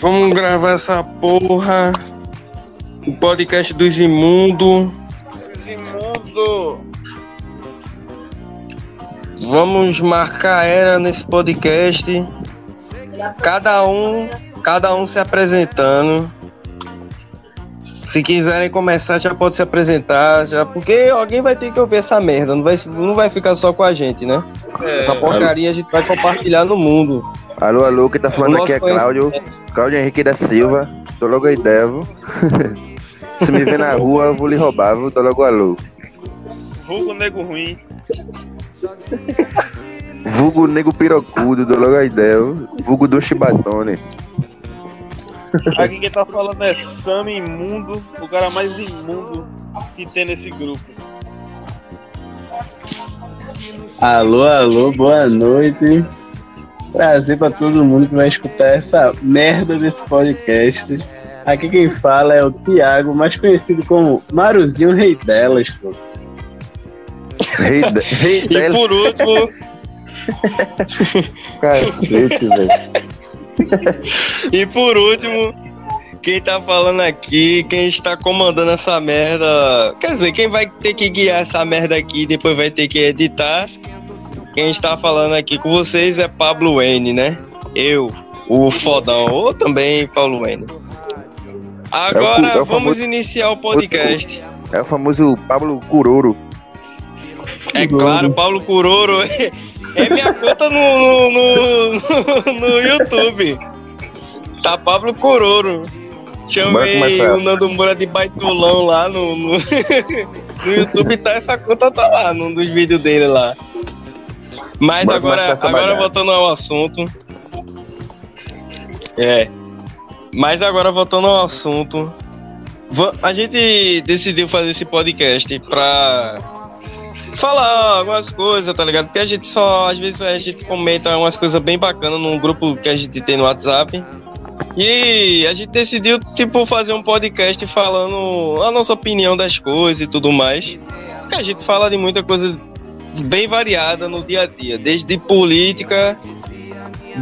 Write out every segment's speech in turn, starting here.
Vamos gravar essa porra. O podcast dos imundos. Imundo! Vamos marcar era nesse podcast. Cada um, cada um se apresentando. Se quiserem começar, já pode se apresentar, já, porque alguém vai ter que ouvir essa merda, não vai, não vai ficar só com a gente, né? É, Essa porcaria a gente vai compartilhar no mundo. Alô, alô, quem tá falando aqui é Cláudio. Cláudio Henrique da Silva. Tô logo aí, Devo. Se me ver na rua, eu vou lhe roubar, viu? Tô logo alô. vulgo nego ruim. Vulgo Nego Pirocudo, do logo aí, Devo. Vulgo do Chibatone. Aqui quem tá falando é Sam Imundo, o cara mais imundo que tem nesse grupo. Alô, alô, boa noite. Prazer pra todo mundo que vai escutar essa merda desse podcast. Aqui quem fala é o Thiago, mais conhecido como Maruzinho Rei delas, pô. Rei, de- rei E dela, por último, cacete, velho. E por último, quem tá falando aqui, quem está comandando essa merda, quer dizer, quem vai ter que guiar essa merda aqui e depois vai ter que editar. Quem está falando aqui com vocês é Pablo N, né? Eu, o fodão, ou também Paulo N. Agora É o vamos famoso- iniciar o podcast. É o famoso Pablo Curoro. É claro, Paulo Curoro é minha conta no, no, no, no YouTube. Tá Pablo Curoro. Bora Chamei o Nando Moura de baitulão lá no, no, no YouTube, tá essa conta tá lá, num dos vídeos dele lá. Mas agora, essa agora voltando ao assunto. É. Mas agora voltando ao assunto. A gente decidiu fazer esse podcast pra falar algumas coisas, tá ligado? Porque a gente só, às vezes, a gente comenta umas coisas bem bacanas num grupo que a gente tem no WhatsApp. E a gente decidiu, tipo, fazer um podcast falando a nossa opinião das coisas e tudo mais. Que a gente fala de muita coisa bem variada no dia a dia, desde política,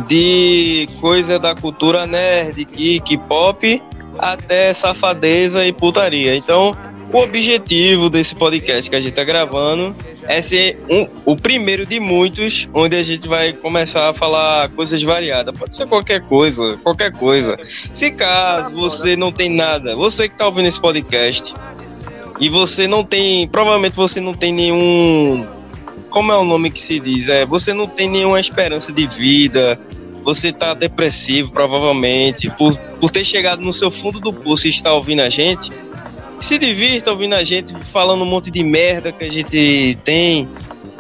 de coisa da cultura nerd, geek, pop, até safadeza e putaria. Então, o objetivo desse podcast que a gente tá gravando é ser um, o primeiro de muitos, onde a gente vai começar a falar coisas variadas. Pode ser qualquer coisa, qualquer coisa. Se caso você não tem nada, você que tá ouvindo esse podcast, e você não tem, provavelmente você não tem nenhum, como é o nome que se diz? É, você não tem nenhuma esperança de vida, você tá depressivo, provavelmente, por, por ter chegado no seu fundo do poço e estar ouvindo a gente, se divirta ouvindo a gente, falando um monte de merda que a gente tem.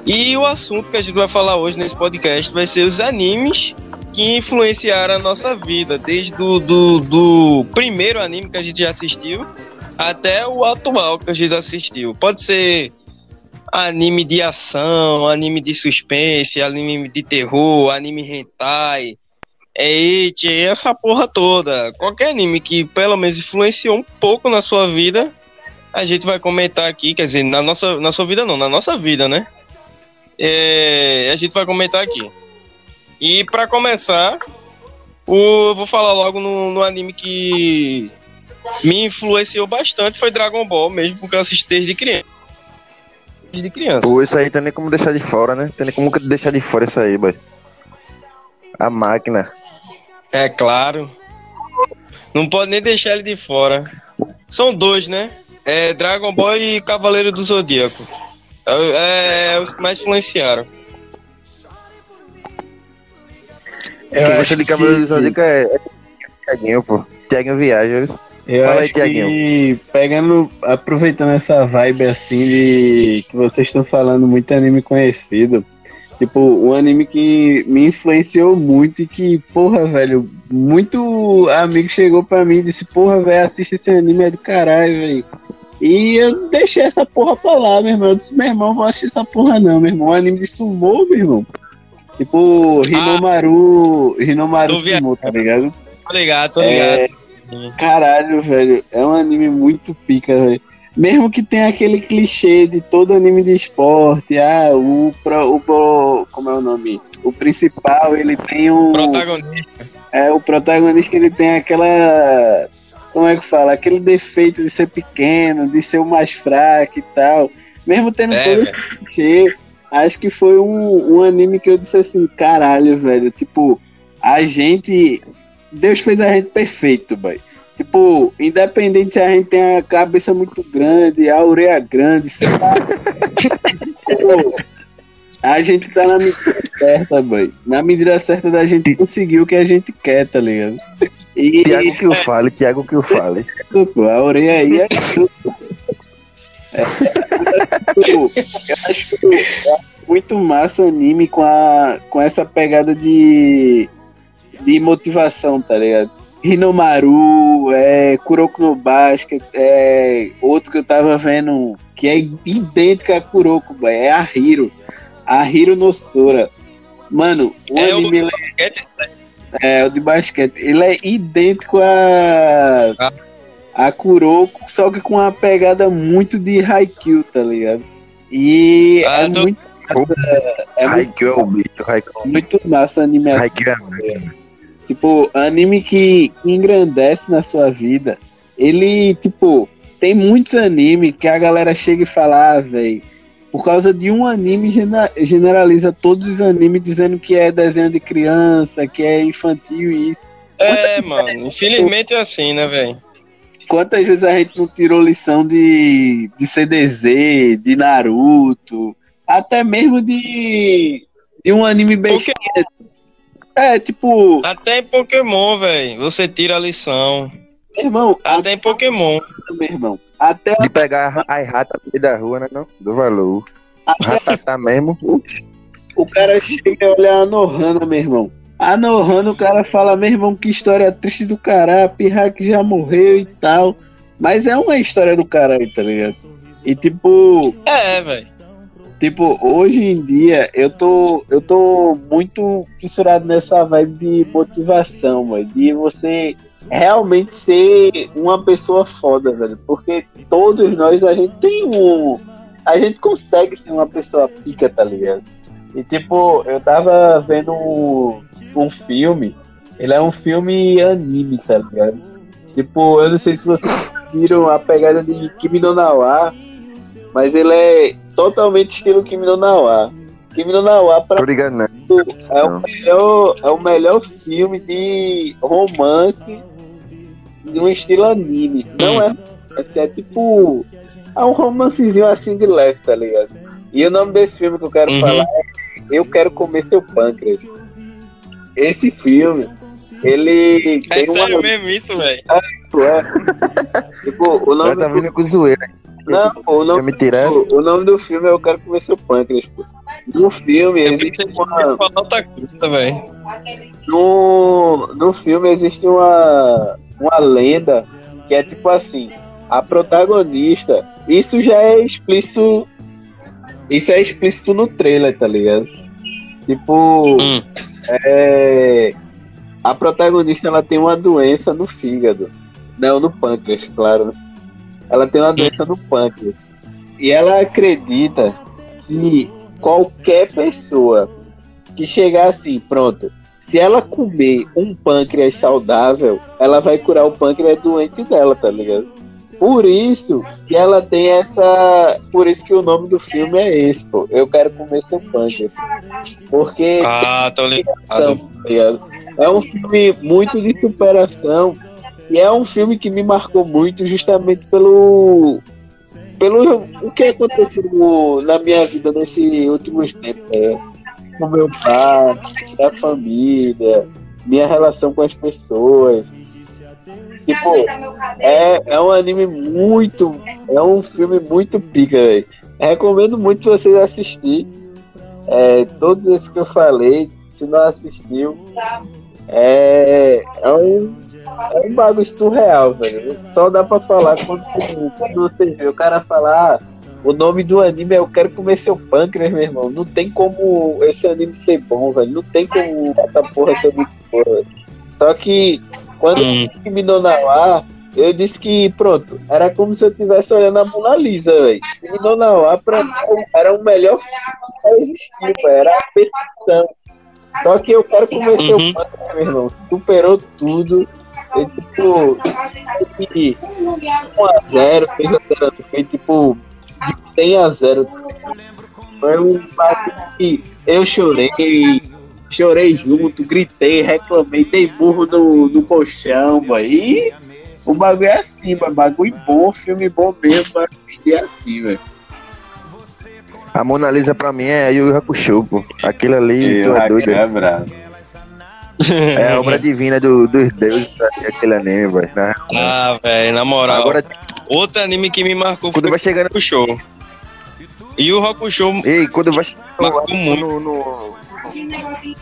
E o assunto que a gente vai falar hoje nesse podcast vai ser os animes que influenciaram a nossa vida, desde do, do, do primeiro anime que a gente já assistiu até o atual que a gente assistiu. Pode ser anime de ação, anime de suspense, anime de terror, anime hentai, é it, essa porra toda. Qualquer anime que pelo menos influenciou um pouco na sua vida, a gente vai comentar aqui, quer dizer, na nossa, na sua vida não, na nossa vida, né? É, a gente vai comentar aqui. E pra começar, o, eu vou falar logo no, no anime que me influenciou bastante, foi Dragon Ball, mesmo porque eu assisti desde criança. Desde criança. Pô, isso aí tem nem como deixar de fora, né? Tem nem como deixar de fora isso aí, boy. A máquina. É claro. Não pode nem deixar ele de fora. São dois, né? É Dragon Ball e Cavaleiro do Zodíaco. É, é os que mais influenciaram. Quem gosta de Cavaleiro do Zodíaco é, é Tiaguinho, pô. Tiaguinho Viagens. Eu Fala aí, acho que Thiaguinho. pegando, aproveitando essa vibe assim de que vocês estão falando muito anime conhecido, tipo, um anime que me influenciou muito e que, porra, velho, muito amigo chegou pra mim e disse, porra, velho, assiste esse anime é do caralho, velho. E eu deixei essa porra pra lá, meu irmão. Eu disse, meu irmão, vou assistir essa porra não, meu irmão. Um anime de sumô, meu irmão. Tipo, Hinomaru Do via- Sumo, tá ligado? Tô ligado, tô É, ligado. Caralho, velho. É um anime muito pica, velho. Mesmo que tenha aquele clichê de todo anime de esporte, ah, o, pro, o, pro- como é o nome? O principal, ele tem um. Protagonista. É, o protagonista ele tem aquela. Como é que fala? Aquele defeito de ser pequeno, de ser o mais fraco e tal. Mesmo tendo É, todo velho. esse clichê, acho que foi um, um anime que eu disse assim, caralho, velho. Tipo, a gente. Deus fez a gente perfeito, boy. Tipo, independente se a gente tem a cabeça muito grande, a orelha grande, sei lá. Tipo, a gente tá na medida certa, boy. Na medida certa da gente conseguir o que a gente quer, tá ligado? E Tiago que o fale, Tiago que o fale. a orelha aí é tudo. É, eu acho eu acho muito massa anime com, a, com essa pegada de, de motivação, tá ligado? Hinomaru, é, Kuroko no Basket, é, outro que eu tava vendo que é idêntico a Kuroko, boy, é a Hiro. A Hiro Nosora. Mano, o É o- anime ele é, o de basquete. Ele é idêntico a. Ah. A Kuroko, só que com uma pegada muito de Haikyuu, tá ligado? E Ah, é, tô- muito massa, é muito, Haikyuu é o bicho, Haikyuu. muito massa a animação. Haikyuu é Tipo, anime que engrandece na sua vida. Ele, tipo, tem muitos animes que a galera chega e fala, ah, velho, por causa de um anime generaliza todos os animes dizendo que é desenho de criança, que é infantil e isso. É, mano. Infelizmente é assim, né, velho? Quantas vezes a gente não tirou lição de, de CDZ, de Naruto, até mesmo de, de um anime bem. É, tipo, até em Pokémon, velho, você tira a lição. meu irmão, Até em Pokémon. até, meu irmão, até, De pegar as ratas no meio da rua, né? Não? Do valor. até Ratatá mesmo. o cara chega e olha a Nohana, meu irmão. A Nohana, o cara fala, meu irmão, que história triste do caralho, a pirra que já morreu e tal. Mas é uma história do caralho, tá ligado? E tipo, É, velho. Tipo, hoje em dia eu tô, eu tô muito fissurado nessa vibe de motivação, mano, de você realmente ser uma pessoa foda, velho. Porque todos nós, a gente tem um. A gente consegue ser uma pessoa pica, tá ligado? E tipo, eu tava vendo um, um filme, ele é um filme anime, tá ligado? Tipo, eu não sei se vocês viram a pegada de Kimi no Nawa, mas ele é totalmente estilo Kimi no Nawa. Kimi no Nawa, pra Tô ligado, né? é o melhor, é o melhor filme de romance de um estilo anime. Não é romance, é tipo. É um romancezinho assim de leve, tá ligado? E o nome desse filme que eu quero Uhum. falar é Eu Quero Comer Seu Pâncreas. Esse filme, ele É tem uma. sério mesmo isso, velho? É, tipo, o nome tá do, vindo com zoeira. Não, o nome, me o, o nome do filme é Eu Quero Comer Seu Pâncreas, pô. No filme existe uma. No, no filme existe uma, uma lenda que é tipo assim, a protagonista, isso já é explícito, isso é explícito no trailer, tá ligado? Tipo, Hum. é, a protagonista ela tem uma doença no fígado, não no pâncreas, claro. Ela tem uma doença no pâncreas e ela acredita que qualquer pessoa que chegar assim, pronto, se ela comer um pâncreas saudável, ela vai curar o pâncreas doente dela, tá ligado? Por isso que ela tem essa. Por isso que o nome do filme é esse, pô. Eu quero comer seu pâncreas. Porque Ah, tô tá ligado? É um filme muito de superação e é um filme que me marcou muito justamente pelo pelo o que aconteceu na minha vida nesses últimos tempos, né? com meu pai, da família, minha relação com as pessoas. Tipo, é, é um anime muito, é um filme muito pica, velho. Recomendo muito vocês assistirem. É, todos esses que eu falei, se não assistiu, é, é um, é um bagulho surreal, velho. Só dá pra falar quando, quando você vê o cara falar, ah, o nome do anime é Eu Quero Comer Seu Pâncreas, meu irmão. Não tem como esse anime ser bom, velho. Não tem como essa porra ser muito boa, velho. Só que quando Hum. terminou na lá, eu disse que, pronto, era como se eu estivesse olhando a Mona Lisa, velho. A pra mim, era o melhor filme que existiu, velho. Era a perfeição. Só que eu quero convencer uhum. Panther, né, meu irmão. Superou tudo. Foi tipo. Foi 1x0, fez Foi tipo. De 100 a 0. Foi um que eu chorei. Chorei junto, gritei, reclamei, dei burro no, no colchão, aí o bagulho é assim, mano. Bagulho bom, filme bom mesmo, pra assistir assim, velho. A Mona Lisa pra mim é Yu Hakusho, pô. Aquilo ali, tu é doido. É, é a obra divina do, dos deuses, aquele anime, velho. Né? Ah, velho, na moral. Agora, outro anime que me marcou quando vai chegando... o show. E o Hakusho Ei, quando vai marcou muito. No, no,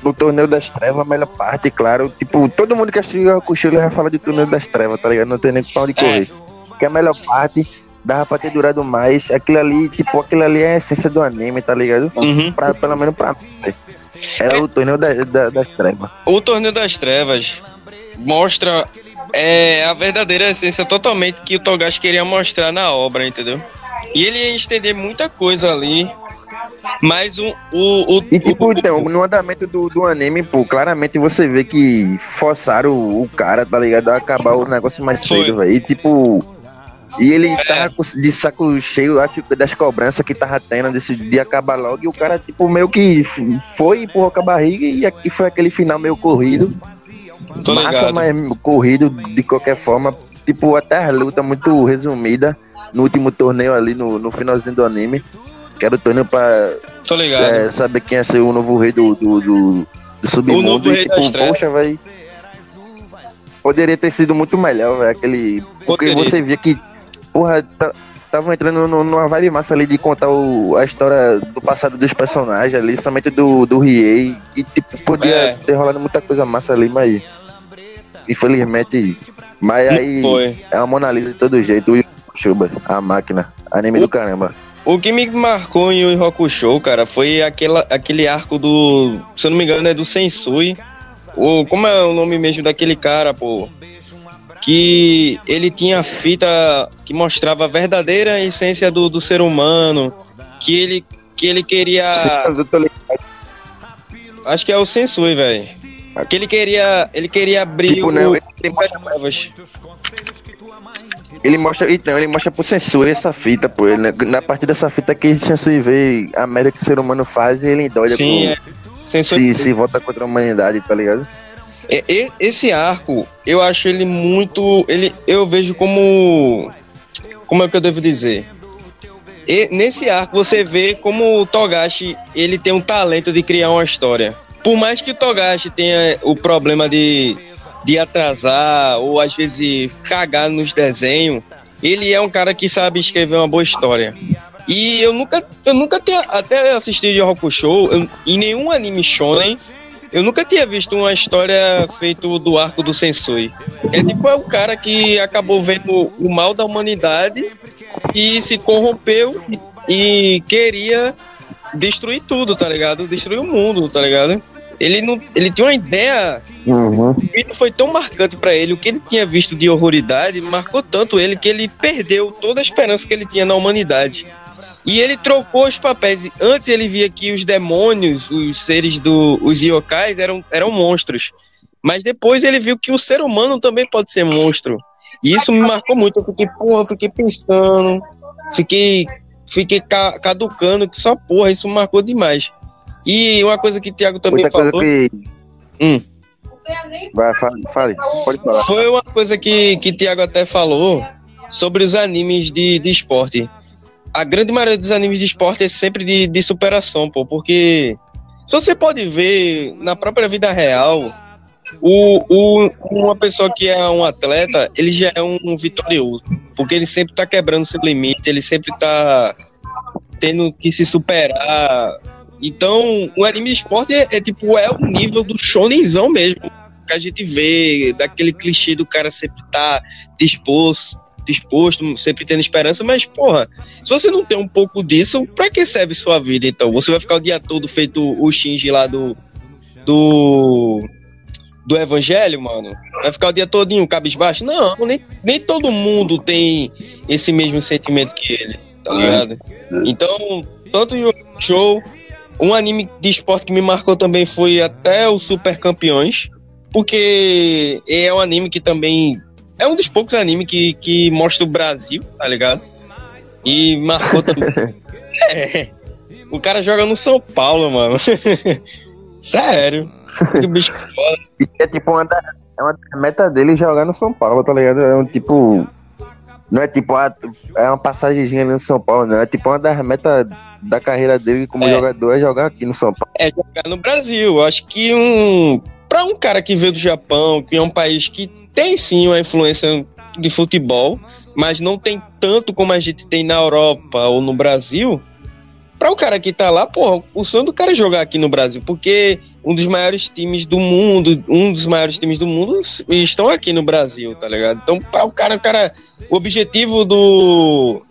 no Torneio das Trevas, a melhor parte, claro. Tipo, todo mundo que assistiu o Hakusho, ele vai falar de Torneio das Trevas, tá ligado? Não tem nem pra onde correr. É. Que é a melhor parte dava pra ter durado mais. Aquilo ali, tipo, aquilo ali é a essência do anime, tá ligado? Uhum. Pra, pelo menos pra mim. É, o torneio da, da, das trevas. O torneio das trevas mostra é, a verdadeira essência totalmente que o Togashi queria mostrar na obra, entendeu? E ele ia estender muita coisa ali. Mas o. o, o e tipo, o, então, no andamento do, do anime, pô, claramente você vê que forçaram o, o cara, tá ligado? A acabar o negócio mais cedo, velho. E tipo e ele é. tava de saco cheio, acho das cobranças que tava tendo desse de acabar logo. E o cara, tipo, meio que foi, empurrou com a barriga e aqui foi aquele final meio corrido. Tô Massa, ligado. mas corrido de qualquer forma. Tipo, até a luta muito resumida no último torneio ali, no, no finalzinho do anime. Que era o torneio pra é, saber quem ia ser o novo rei do, do, do, do submundo. O novo e, tipo, poxa, vai. Poderia ter sido muito melhor, velho. Aquele. Porque Poderia. você via que porra, tava entrando numa vibe massa ali de contar o, a história do passado dos personagens ali, principalmente do, do Riei. E tipo, podia é. ter rolado muita coisa massa ali, mas. Infelizmente. Mas aí Foi. é uma Mona Lisa de todo jeito. O Chuba, a máquina. Anime o, do caramba. O que me marcou em Yu Hakusho, cara, foi aquela, aquele arco do. Se eu não me engano, é do Sensui. O, como é o nome mesmo daquele cara, pô? Que ele tinha fita que mostrava a verdadeira essência do, do ser humano, que ele, que ele queria. Acho que é o Sensui, velho. Que ele queria, ele queria abrir tipo, o... não, ele, mostra, ele mostra, então, ele mostra pro Sensui essa fita, pô. Ele, na parte dessa fita que o Sensui vê a merda que o ser humano faz e ele doida Sim, com, é. se, se volta contra a humanidade, tá ligado? Esse arco, eu acho ele muito. Ele, eu vejo como. Como é que eu devo dizer? E, nesse arco você vê como o Togashi ele tem um talento de criar uma história. Por mais que o Togashi tenha o problema de, de atrasar ou às vezes cagar nos desenhos, ele é um cara que sabe escrever uma boa história. E eu nunca, eu nunca tinha até assistido de Roku Show eu, em nenhum anime shonen eu nunca tinha visto uma história feita do arco do Sensui. É tipo é o cara que acabou vendo o mal da humanidade e se corrompeu e queria destruir tudo, tá ligado? Destruir o mundo, tá ligado? Ele não, ele tinha uma ideia. Uhum. E foi tão marcante para ele o que ele tinha visto de horroridade, marcou tanto ele que ele perdeu toda a esperança que ele tinha na humanidade. E ele trocou os papéis. Antes ele via que os demônios, os seres do. os yokais eram, eram monstros. Mas depois ele viu que o ser humano também pode ser monstro. E isso me marcou muito. Eu fiquei, porra, fiquei pensando. Fiquei. Fiquei caducando, que só porra, isso marcou demais. E uma coisa que o Thiago também Muita falou. Que... Hum. Vai, fale, fale, pode falar. Foi uma coisa que, que o Thiago até falou sobre os animes de, de esporte a grande maioria dos animes de esporte é sempre de, de superação, pô, porque se você pode ver na própria vida real, o, o, uma pessoa que é um atleta, ele já é um, um vitorioso, porque ele sempre tá quebrando seu limite, ele sempre tá tendo que se superar. Então, o anime de esporte é, é tipo, é o nível do shonenzão mesmo, que a gente vê, daquele clichê do cara sempre tá disposto, disposto, sempre tendo esperança, mas, porra, se você não tem um pouco disso, pra que serve sua vida, então? Você vai ficar o dia todo feito o Shinji lá do. do. do Evangelho, mano? Vai ficar o dia todinho cabisbaixo? Não, nem, nem todo mundo tem esse mesmo sentimento que ele, tá ligado? Então, tanto o show, um anime de esporte que me marcou também foi até o Super Campeões, porque é um anime que também é um dos poucos animes que, que mostra o Brasil, tá ligado? E marcou também. é, o cara joga no São Paulo, mano. Sério. Que bicho foda. É tipo uma da, é uma meta dele jogar no São Paulo, tá ligado? É um tipo. Não é tipo, é uma passagemzinha ali no São Paulo, não. É tipo uma das metas da carreira dele como É. jogador é jogar aqui no São Paulo. É jogar no Brasil. Acho que um. Pra um cara que veio do Japão, que é um país que tem sim uma influência de futebol, mas não tem tanto como a gente tem na Europa ou no Brasil. Pra o cara que tá lá, porra, o sonho do cara é jogar aqui no Brasil, porque um dos maiores times do mundo, um dos maiores times do mundo estão aqui no Brasil, tá ligado? Então, pra o cara, o cara, o objetivo do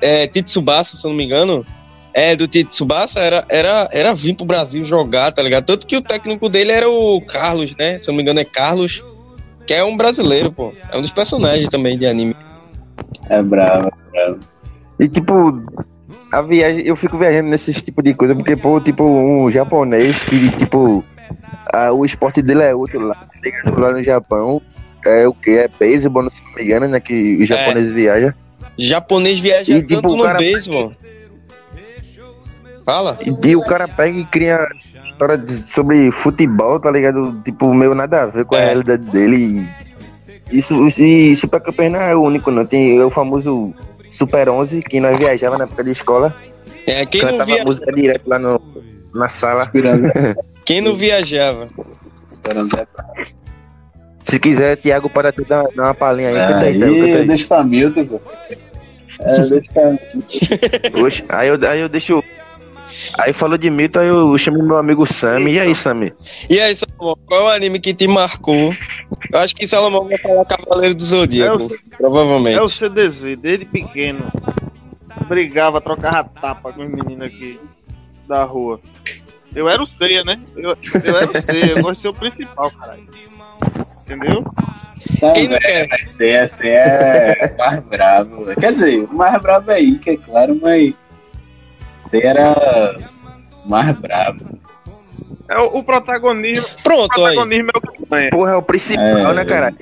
é, Titsubasa, se eu não me engano, é, do Titsubasa era, era, era vir pro Brasil jogar, tá ligado? Tanto que o técnico dele era o Carlos, né? Se eu não me engano é Carlos, que é um brasileiro, pô. É um dos personagens também de anime. É bravo, é bravo. E tipo, a viagem, eu fico viajando nesses tipo de coisa, porque, pô, tipo, um japonês que, tipo, a- o esporte dele é outro lá, tá lá no Japão. É o que? É beisebol, se não me engano, né? Que os japoneses viajam. Japonês viaja E, tipo, tanto o no beisebol. Fala. E, e o cara pega e cria história de- sobre futebol, tá ligado? Tipo, meio nada a ver com a É. realidade dele. E Isso, isso, e Super Campeão não é o único, não. Tem o famoso Super 11, que nós viajava na época de escola. É, quem, não cantava via... música direto lá no, na sala. Esperando, quem não viajava? esperando. é Se quiser, Thiago, para tu dar, dar uma palhinha aí. canta aí, Aí, Thiago, canta aí. deixa pra Milton, pô. É, deixa pra Oxe, aí, eu, aí eu deixo. Aí falou de Milton, aí eu chamo meu amigo Sammy. E aí, Sammy? E aí, Salomão, qual é o anime que te marcou? Eu acho que Salomão vai falar Cavaleiro do Zodíaco, É o- provavelmente. É o CDZ, desde pequeno. Brigava, trocava tapa com os meninos aqui da rua. Eu era o ceia, né? Eu, eu era o ceia, eu gosto de ser o principal, caralho. Entendeu? Quem não quer? Esse, esse é mais bravo. Quer dizer, o mais bravo é aí, que é claro, mas. Esse era mais bravo. É o, o protagonismo. O Pronto, aí. protagonismo é o que ganha. Porra, é o principal, É. né, cara?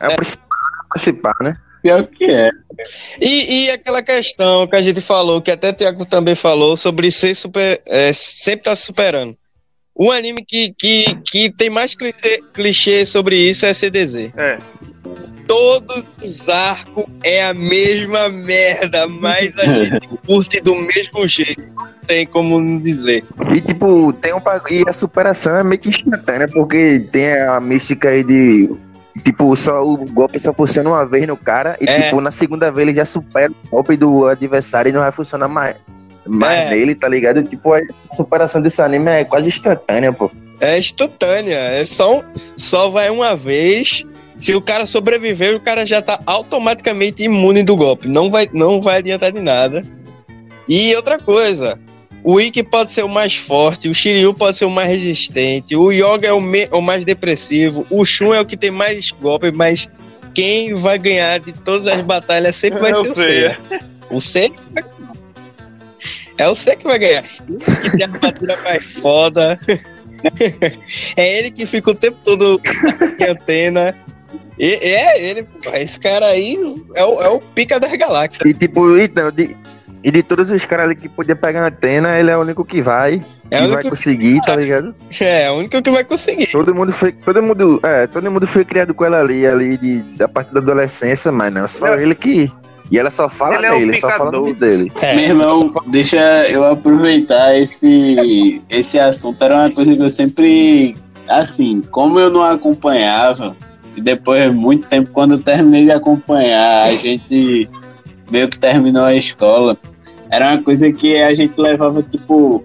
É, o principal, é o principal, né? Pior que é. E, e aquela questão que a gente falou, que até o Tiago também falou, sobre ser super. é, sempre tá se superando. O anime que, que, que tem mais clichê, clichê sobre isso é CDZ. É. Todos os arcos é a mesma merda, mas a gente curte do mesmo jeito. Não tem como não dizer. E tipo, tem um. E a superação é meio que instantânea, porque tem a mística aí de. Tipo, só o golpe só funciona uma vez no cara, e É. tipo, na segunda vez ele já supera o golpe do adversário e não vai funcionar mais, mais É. nele, tá ligado? Tipo, a superação desse anime é quase instantânea, pô. É instantânea. É só, só vai uma vez. Se o cara sobreviver, o cara já tá automaticamente imune do golpe. Não vai, não vai adiantar de nada. E outra coisa. O Ikki pode ser o mais forte, o Shiryu pode ser o mais resistente, o Yoga é o, me- o mais depressivo, o Shun é o que tem mais golpe, mas quem vai ganhar de todas as batalhas sempre vai ser o Seiya. O Seiya. É o Seiya que vai ganhar. Ele que tem a armadura mais foda. é ele que fica o tempo todo com a antena. E, é ele, pô. esse cara aí é o, é o pica das galáxias. E tipo, então, de, e de todos os caras ali que podia pegar a antena, ele é o único que vai. É e o vai conseguir, tá ligado? é, é o único que vai conseguir. Todo mundo foi. Todo mundo. É, todo mundo foi criado com ela ali, ali de, da parte da adolescência, mas não, só ele que. E ela só fala Ele é o nele, só fala dele. É, Meu irmão, deixa eu aproveitar esse, esse assunto. Era uma coisa que eu sempre. Assim, como eu não acompanhava, e depois de muito tempo, quando eu terminei de acompanhar, a gente meio que terminou a escola. Era uma coisa que a gente levava, tipo,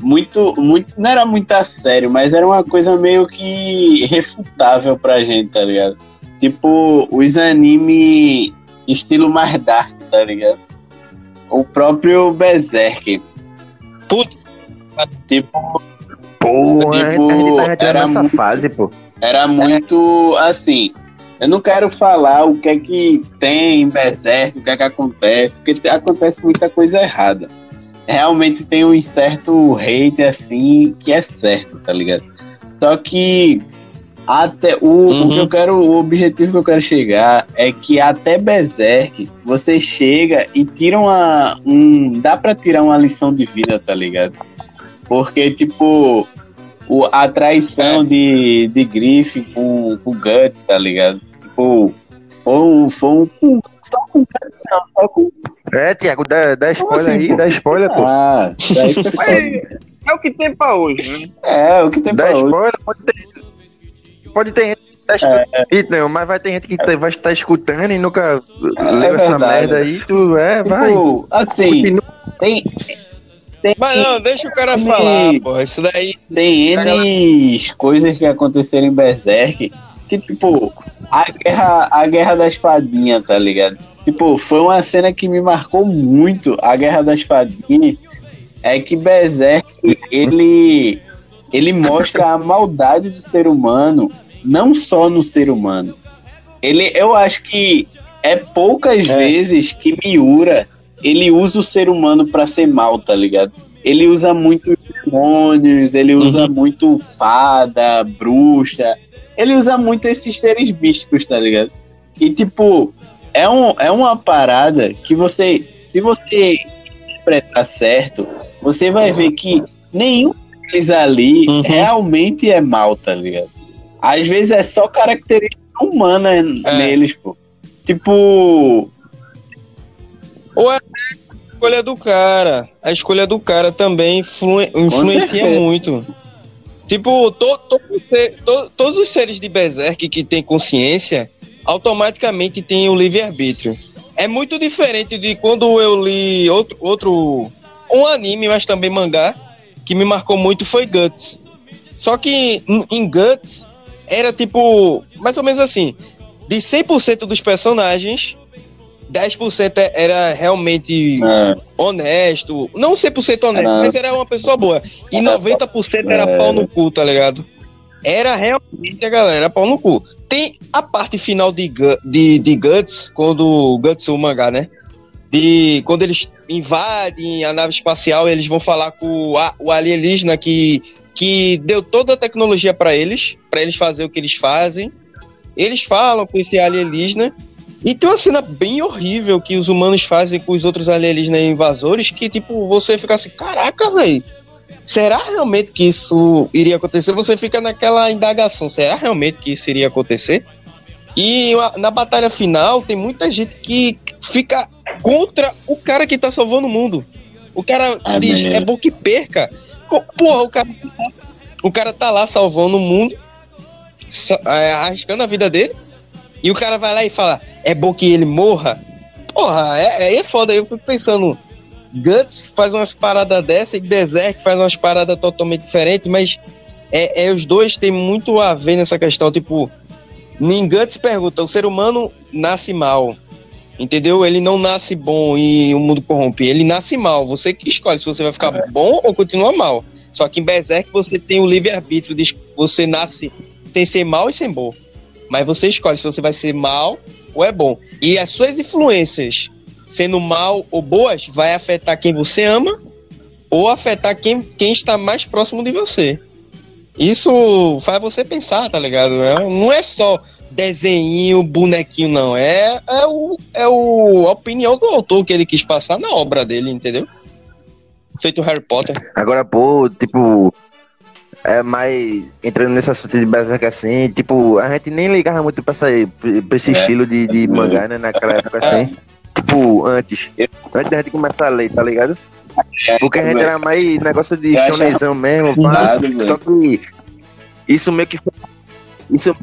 muito, muito. Não era muito a sério, mas era uma coisa meio que refutável pra gente, tá ligado? Tipo, os anime estilo mais dark, tá ligado? O próprio Berserk. Putz, Porra, Tipo- a gente tava tirando Era essa muito- fase, pô. Era muito assim. Eu não quero falar o que é que tem em Berserk, o que é que acontece, porque te- acontece muita coisa errada. Realmente tem um certo hate assim que é certo, tá ligado? Só que até o, o Uhum. que eu quero, o objetivo que eu quero chegar é que até Berserk você chega e tira uma um, dá pra tirar uma lição de vida, tá ligado? Porque tipo o, a traição É. de, de Griff com, com o Guts, tá ligado? Tipo, foi um. Foi um com- só com Guts, não, só com. É, Tiago, dá, dá spoiler assim, aí, pô? dá spoiler, pô. Ah, daí foi foda. É o que tem pra hoje, né? É, o que tem Dá pra hoje. spoiler, pode ter. Pode ter gente que tá escutando. Então, mas vai ter gente que tá- vai estar escutando e nunca leu essa merda aí. Tu é, vai. Tipo, assim, Continua. tem, tem, Mas não, deixa o cara falar, porra. Isso daí. tem N coisas que aconteceram em Berserk que, tipo, a guerra, a guerra das fadinhas, tá ligado? Tipo, foi uma cena que me marcou muito. A guerra das fadinhas é que Berserk, ele, ele mostra a maldade do ser humano, não só no ser humano. Ele, eu acho que é poucas É. vezes que Miura ele usa o ser humano pra ser mal, tá ligado? Ele usa muito demônios, ele usa muito fada, bruxa. Ele usa muito esses seres místicos, tá ligado? E tipo, é, um, é uma parada que você, se você interpretar certo, você vai ver que nenhum deles ali Uhum. realmente é mal, tá ligado? Às vezes é só característica humana É. neles, pô. Tipo, Ou é a escolha do cara. A escolha do cara também influ- influencia muito. Tipo, to- to- to- todos os seres de Berserk que têm consciência automaticamente têm o livre-arbítrio. É muito diferente de quando eu li outro, outro. Um anime, mas também mangá, que me marcou muito foi Guts. Só que em Guts era tipo. Mais ou menos assim. De 100% dos personagens, 10% era realmente é, honesto. Não 100% honesto, Era- mas era uma pessoa boa. E 90% era É. pau no cu, tá ligado? Era realmente a galera pau no cu. Tem a parte final de, de, de Guts, quando Guts, o mangá, né? De quando eles invadem a nave espacial, eles vão falar com o, alienígena que, que deu toda a tecnologia pra eles, pra eles fazer o que eles fazem. Eles falam com esse alienígena e tem uma cena bem horrível que os humanos fazem com os outros alienígenas invasores que, tipo, você fica assim, caraca, velho. Será realmente que isso iria acontecer? Você fica naquela indagação, será realmente que isso iria acontecer? E na batalha final tem muita gente que fica contra o cara que tá salvando o mundo. O cara É diz, mesmo. é bom que perca. Porra, o cara, o cara tá lá salvando o mundo, é, arriscando a vida dele, e o cara vai lá e fala, é bom que ele morra. Porra, é, é, é foda. Eu fico pensando, Guts faz umas paradas dessa e Berserk faz umas paradas totalmente diferentes, mas é, é, os dois têm muito a ver nessa questão. Tipo, Guts pergunta: o ser humano nasce mal, entendeu? Ele não nasce bom e o mundo corrompe. Ele nasce mal. Você que escolhe se você vai ficar bom ou continua mal. Só que em Berserk você tem o livre-arbítrio. de- Você nasce sem ser mal e sem bom. Mas você escolhe se você vai ser mal ou é bom. E as suas influências, sendo mal ou boas, vai afetar quem você ama ou afetar quem, quem está mais próximo de você. Isso faz você pensar, tá ligado? É- não é só desenho, bonequinho, não. É, é, o, é o, a opinião do autor que ele quis passar na obra dele, entendeu? Feito Harry Potter. Agora, pô, tipo. É mais. Entrando nesse assunto de Berserk assim, tipo, a gente nem ligava muito pra, essa, pra esse É. estilo de, de mangá, né? Naquela época assim. Tipo, antes. Antes da gente começar a ler, tá ligado? Porque a gente era mais negócio de shonenzão mesmo, pá. Nada. Só que isso meio que foi. Isso.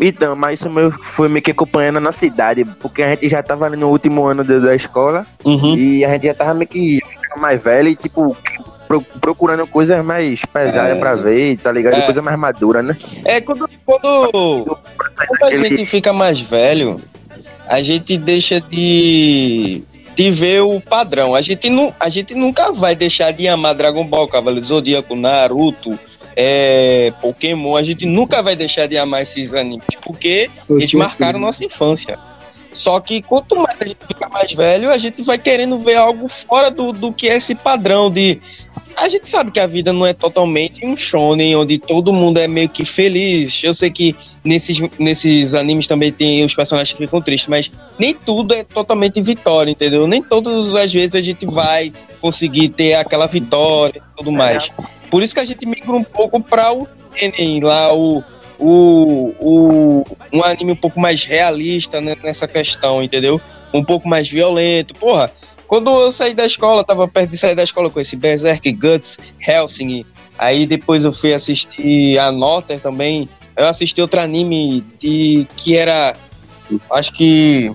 Então, mas isso meio, foi meio que acompanhando na cidade, porque a gente já tava ali no último ano da, da escola Uhum. e a gente já tava meio que ficando mais velho e, tipo, pro- procurando coisas mais pesadas É. pra ver, tá ligado? É. Coisa mais madura, né? É quando, quando, quando a gente fica mais velho, a gente deixa de, de ver o padrão. A gente, não, a gente nunca vai deixar de amar Dragon Ball, Cavaleiro do Zodíaco, Naruto, é, Pokémon, a gente nunca vai deixar de amar esses animes, porque eles marcaram nossa infância. Só que quanto mais a gente fica mais velho, a gente vai querendo ver algo fora do, do que é esse padrão de. A gente sabe que a vida não é totalmente um shonen, onde todo mundo é meio que feliz. Eu sei que nesses, nesses animes também tem os personagens que ficam tristes, mas nem tudo é totalmente vitória, entendeu? Nem todas as vezes a gente vai conseguir ter aquela vitória e tudo mais. Por isso que a gente migra um pouco para o shonen lá, o, o, o, um anime um pouco mais realista nessa questão, entendeu? Um pouco mais violento. Porra, quando eu saí da escola, tava perto de sair da escola com esse Berserk Guts Helsing. Aí depois eu fui assistir a Notter também. Eu assisti outro anime de que era. Acho que.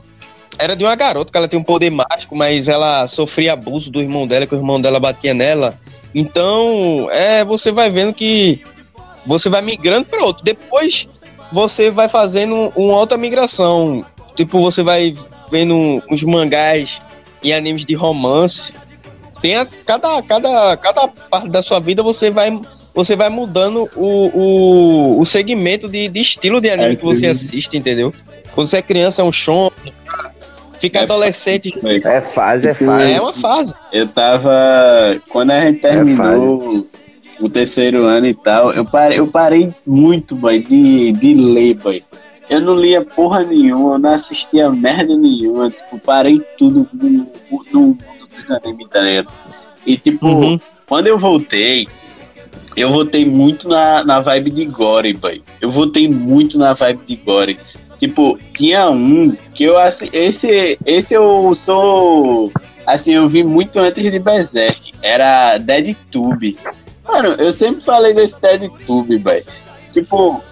Era de uma garota que ela tem um poder mágico, mas ela sofria abuso do irmão dela, que o irmão dela batia nela. Então, é, você vai vendo que você vai migrando para outro. Depois você vai fazendo uma outra migração. Tipo, você vai vendo uns mangás e animes de romance. Tem a, cada, cada, cada parte da sua vida você vai você vai mudando o, o, o segmento de, de estilo de anime É, que você assiste, entendeu? Quando você é criança é um show, fica É adolescente É fase, é Tipo, fase. é uma fase. Eu tava. Quando a gente terminou o terceiro ano e tal, eu parei, eu parei muito, boy, de, de ler, boy. Eu não lia porra nenhuma, eu não assistia merda nenhuma, tipo, parei tudo no, no mundo dos animes, tá ligado? E tipo, Uhum. quando eu voltei, eu voltei muito na, na vibe de Gore, boy. Eu voltei muito na vibe de Gore. Tipo, tinha um que eu assim, esse esse eu sou assim, eu vi muito antes de Berserk. Era Dead Tube. Mano, eu sempre falei desse Dead Tube, boy. Tipo,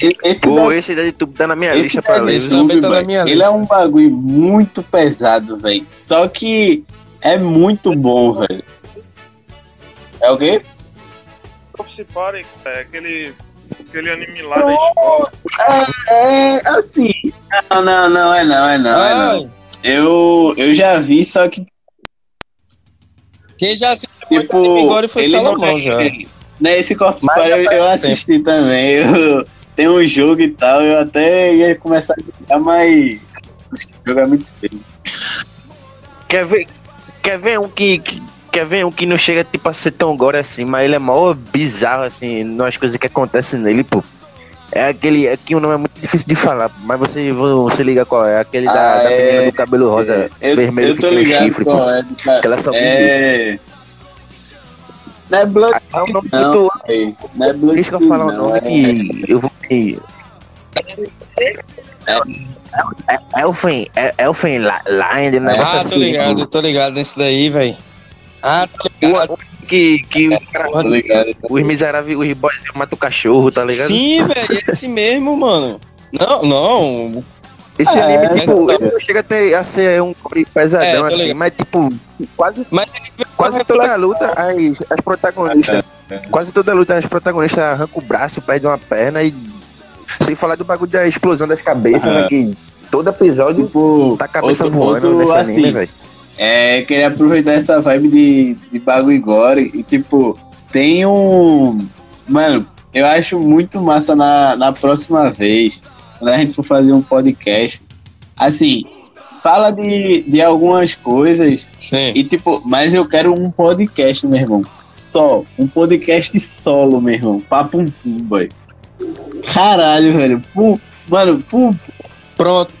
esse Pô, da- esse daí tu tá na minha esse lista pra ler. Tube, tá na minha ele lista. é um bagulho muito pesado, velho. Só que é muito bom, velho. É o quê? Party, é aquele, aquele anime lá da escola. É, assim. Não, não, não é não, é não, é não. Eu, eu já vi, só que, quem já assistiu tipo, Agora foi ele não Salomão é, já. Né, esse Corpus Mas eu, eu tempo. assisti também. Eu, tem um jogo e tal, eu até ia começar a jogar, mas o jogo é muito feio. Quer ver, quer ver um que, que- quer ver um que não chega tipo a ser tão gore assim, mas ele é mó bizarro assim, nas coisas que acontecem nele, pô. É aquele, aqui o nome é muito difícil de falar, mas você, você liga qual é, aquele da, Ah, da é- menina do cabelo rosa, eu, vermelho eu que tô tem ligado chifre, qual pô. é, cara. Que ela só É. Não é Blood É um nome Não. muito Não é Blood Deixa eu falar o não, nome é- que eu vou. É, é Elfen, é Elfen La- Lion, um negócio Ah, tô assim. ligado, tô ligado nesse daí, velho. Ah, tô ligado. Que, que o cara- Tô ligado. os miseráveis, os boys matam o cachorro, tá ligado? Sim, velho, é esse mesmo, mano. Não, não. Esse É, anime, tipo, tá- ele não chega a, ter, a ser um É, pesadão tô assim, ligado. mas tipo, quase, Mas quase toda a luta, as, as protagonistas, quase toda a luta, as protagonistas arrancam o braço, perdem uma perna e. Sem falar do bagulho da explosão das cabeças, né? Que todo episódio Tipo, tá a cabeça outro- voando outro, nesse anime, assim, velho. É, queria aproveitar essa vibe de, de bagulho gore e, tipo, tem um. Mano, eu acho muito massa na, na próxima vez, quando a gente for fazer um podcast. Assim, fala de, de algumas coisas Sim. e, tipo, mas eu quero um podcast, meu irmão. Só. Um podcast solo, meu irmão. Papo um pum, boy. Caralho, velho. Pum, mano, pum. Pronto.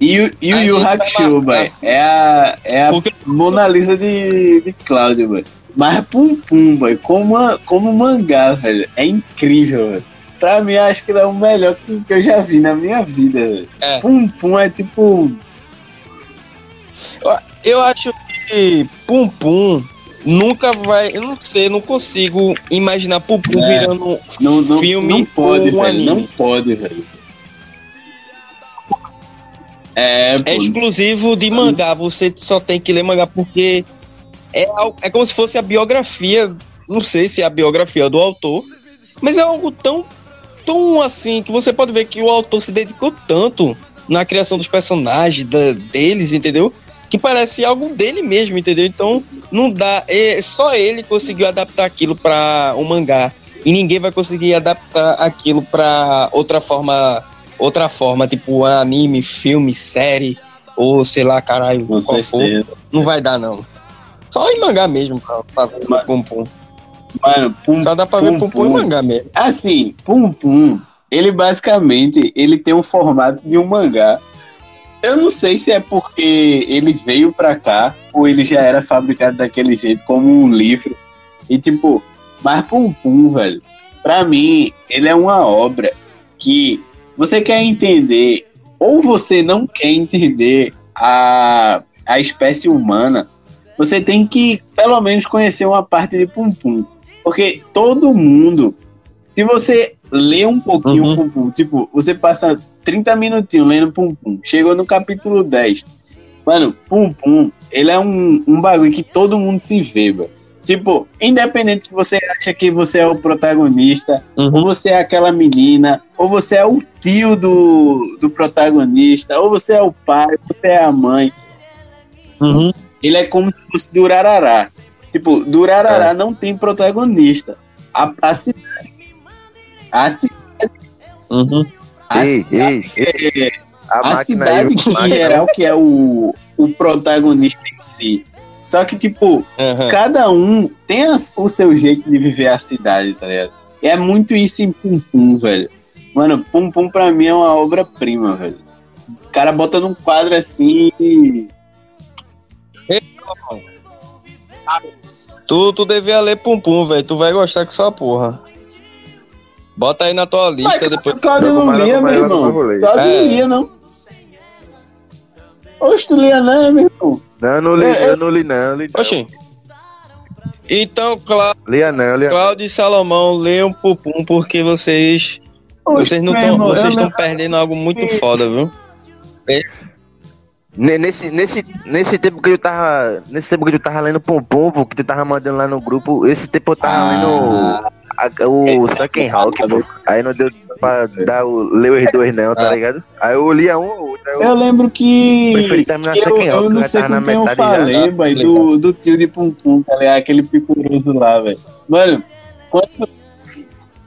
E, o- e o Yu Hakusho, boy. É a, é a Porque- Mona Lisa de, de Cláudio, boy. Mas Pum Pum, boy, como, a- como mangá, velho. É incrível, velho. Pra mim, acho que ele é o melhor que, que eu já vi na minha vida. É. Pum Pum é tipo. Eu acho que Pum Pum nunca vai. Eu não sei, não consigo imaginar Pum Pum É. virando um Não, não, filme não pode, um velho. Não anime. pode, velho. É. É exclusivo de mangá, você só tem que ler mangá porque é, é como se fosse a biografia, não sei se é a biografia do autor, mas é algo tão, tão assim, que você pode ver que o autor se dedicou tanto na criação dos personagens, da- deles, entendeu? que parece algo dele mesmo, entendeu? Então não dá, é, só ele conseguiu adaptar aquilo para um mangá e ninguém vai conseguir adaptar aquilo para outra forma, outra forma, tipo anime, filme, série ou sei lá, caralho, Com qual certeza. for. Não vai dar não. Só em mangá mesmo, pra, pra. Mano, Pum Só dá pra ver Pum Pum Pum Pum. mangá mesmo. Assim, Pum Pum, ele basicamente ele tem um formato de um mangá. Eu não sei se é porque ele veio pra cá ou ele já era fabricado daquele jeito, como um livro. E tipo, mas Pum Pum, velho, pra mim, ele é uma obra que você quer entender ou você não quer entender a, a espécie humana, você tem que pelo menos conhecer uma parte de Pum Pum. Porque todo mundo, se você lê um pouquinho Uhum. Pum Pum, tipo, você passa 30 minutinhos lendo Pum Pum, chegou no capítulo 10. Mano, Pum Pum, ele é um, um bagulho que todo mundo se vê, velho. Tipo, independente se você acha que você é o protagonista, ou Uhum. você é aquela menina, ou você é o tio do, do protagonista, ou você é o pai, ou você é a mãe. Uhum. Ele é como se fosse Durarará. Tipo, Durarará não tem protagonista. A, a cidade. A, ci- Uhum. a Ei, ei, ei. A, a aí, cidade em máquina. geral que é o, o protagonista em si. Só que, tipo, Uhum. cada um tem as- o seu jeito de viver a cidade, tá ligado? E é muito isso em Pum Pum, velho. Mano, Pum Pum pra mim é uma obra-prima, velho. O cara bota num quadro assim e. Tu, tu devia ler Pum Pum, velho. Tu vai gostar que só porra. Bota aí na tua lista Mas, depois. Cláudio Joga não lia, meu irmão. rolê. Cláudio É. não lia, não. Oxe, tu lia não, meu irmão. Não, eu não li, É, é- eu não li não, li não. Oxi. Então, Clá- Lia não, lia Cláudio e Salomão, leiam Pum Pum porque vocês. Oxe, vocês não estão perdendo algo muito foda, viu? Ne- Nesse, nesse, nesse tempo que eu tava. Nesse tempo que eu tava lendo pô, que tu tava mandando lá no grupo, esse tempo eu tava Ah. lendo a- o Sunken Hawk, pô. Aí não deu pra dar o, ler os dois não, tá Ah. ligado? Aí eu lia um ou outro. Eu, Eu lembro que. preferi terminar que eu, Sunken Hawk, eu não sei tava na com quem eu metade já. falei, boy, do, do tio de Pum, tá ligado? Aquele picuroso lá, velho. Mano, quando.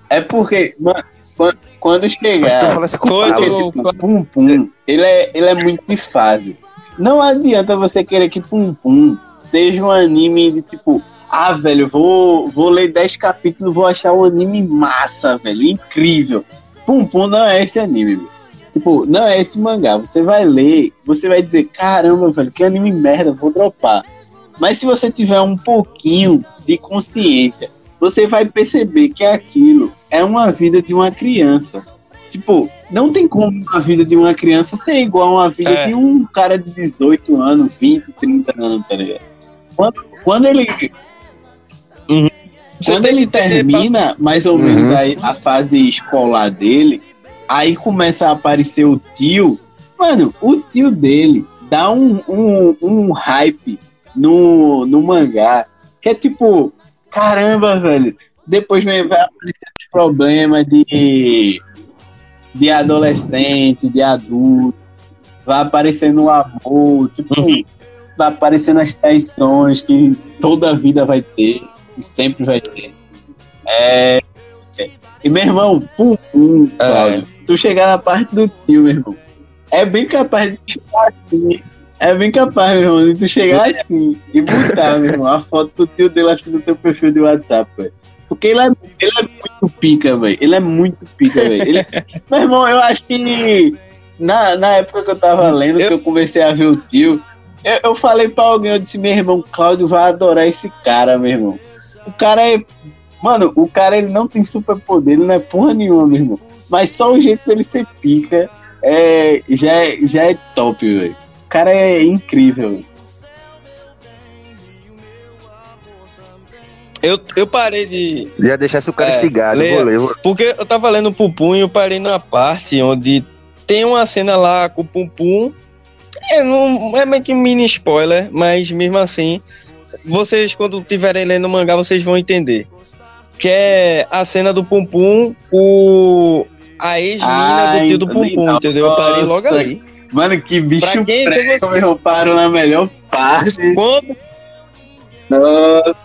É porque, mano, quando, quando chegar. fala assim com Foi Paulo, do- Porque, tipo, Pum Pum, ele é, ele é muito de fase. Não adianta você querer que Pum Pum seja um anime de tipo, ah, velho, vou, vou ler 10 capítulos, vou achar um anime massa, velho, incrível. Pum Pum não é esse anime, velho. Tipo, não é esse mangá. Você vai ler, você vai dizer, caramba, velho, que anime merda, vou dropar. Mas se você tiver um pouquinho de consciência, você vai perceber que aquilo é uma vida de uma criança. Tipo, não tem como a vida de uma criança ser igual a uma vida É. de um cara de 18 anos, 20, 30 anos, tá ligado? Quando, quando ele. Você Quando ele termina mais ou Uhum. menos a, a fase escolar dele, aí começa a aparecer o tio. Mano, o tio dele dá um, um, um hype no, no mangá que é tipo, caramba, velho. Depois vai aparecer os problemas de, de adolescente, de adulto. Vai aparecendo o amor, tipo, vai aparecendo as traições que toda a vida vai ter e sempre vai ter. É. é. E meu irmão, pum, pum, Cláudio, tu chegar na parte do tio, meu irmão, é bem capaz de chegar assim. É bem capaz, meu irmão, de tu chegar assim e botar, meu irmão, a foto do tio dele assim no teu perfil de WhatsApp, velho. Porque ele é, ele é muito pica, velho. Ele é muito pica, velho. Ele- Meu irmão, eu acho que na, na época que eu tava lendo, que eu comecei a ver o tio, eu, eu falei pra alguém, eu disse, meu irmão, Cláudio vai adorar esse cara, meu irmão. O cara é. Mano, o cara ele não tem superpoder, ele não é porra nenhuma, meu irmão. Mas só o jeito dele ser pica é, já, é, já é top, velho. O cara é incrível. Eu, eu parei de. Já deixasse o cara É, instigado, leia. vou ler. vou- Porque eu tava lendo o Pum Pum e eu parei na parte onde tem uma cena lá com o Pum Pum. É, não, é meio que um mini spoiler, mas mesmo assim, vocês, quando estiverem lendo o mangá, vocês vão entender. Que é a cena do Pum Pum com a ex-mina do tio do Pum Pum, legal. entendeu? Eu parei logo ali. Mano, que bicho quem eu paro na melhor parte. Quando Nossa,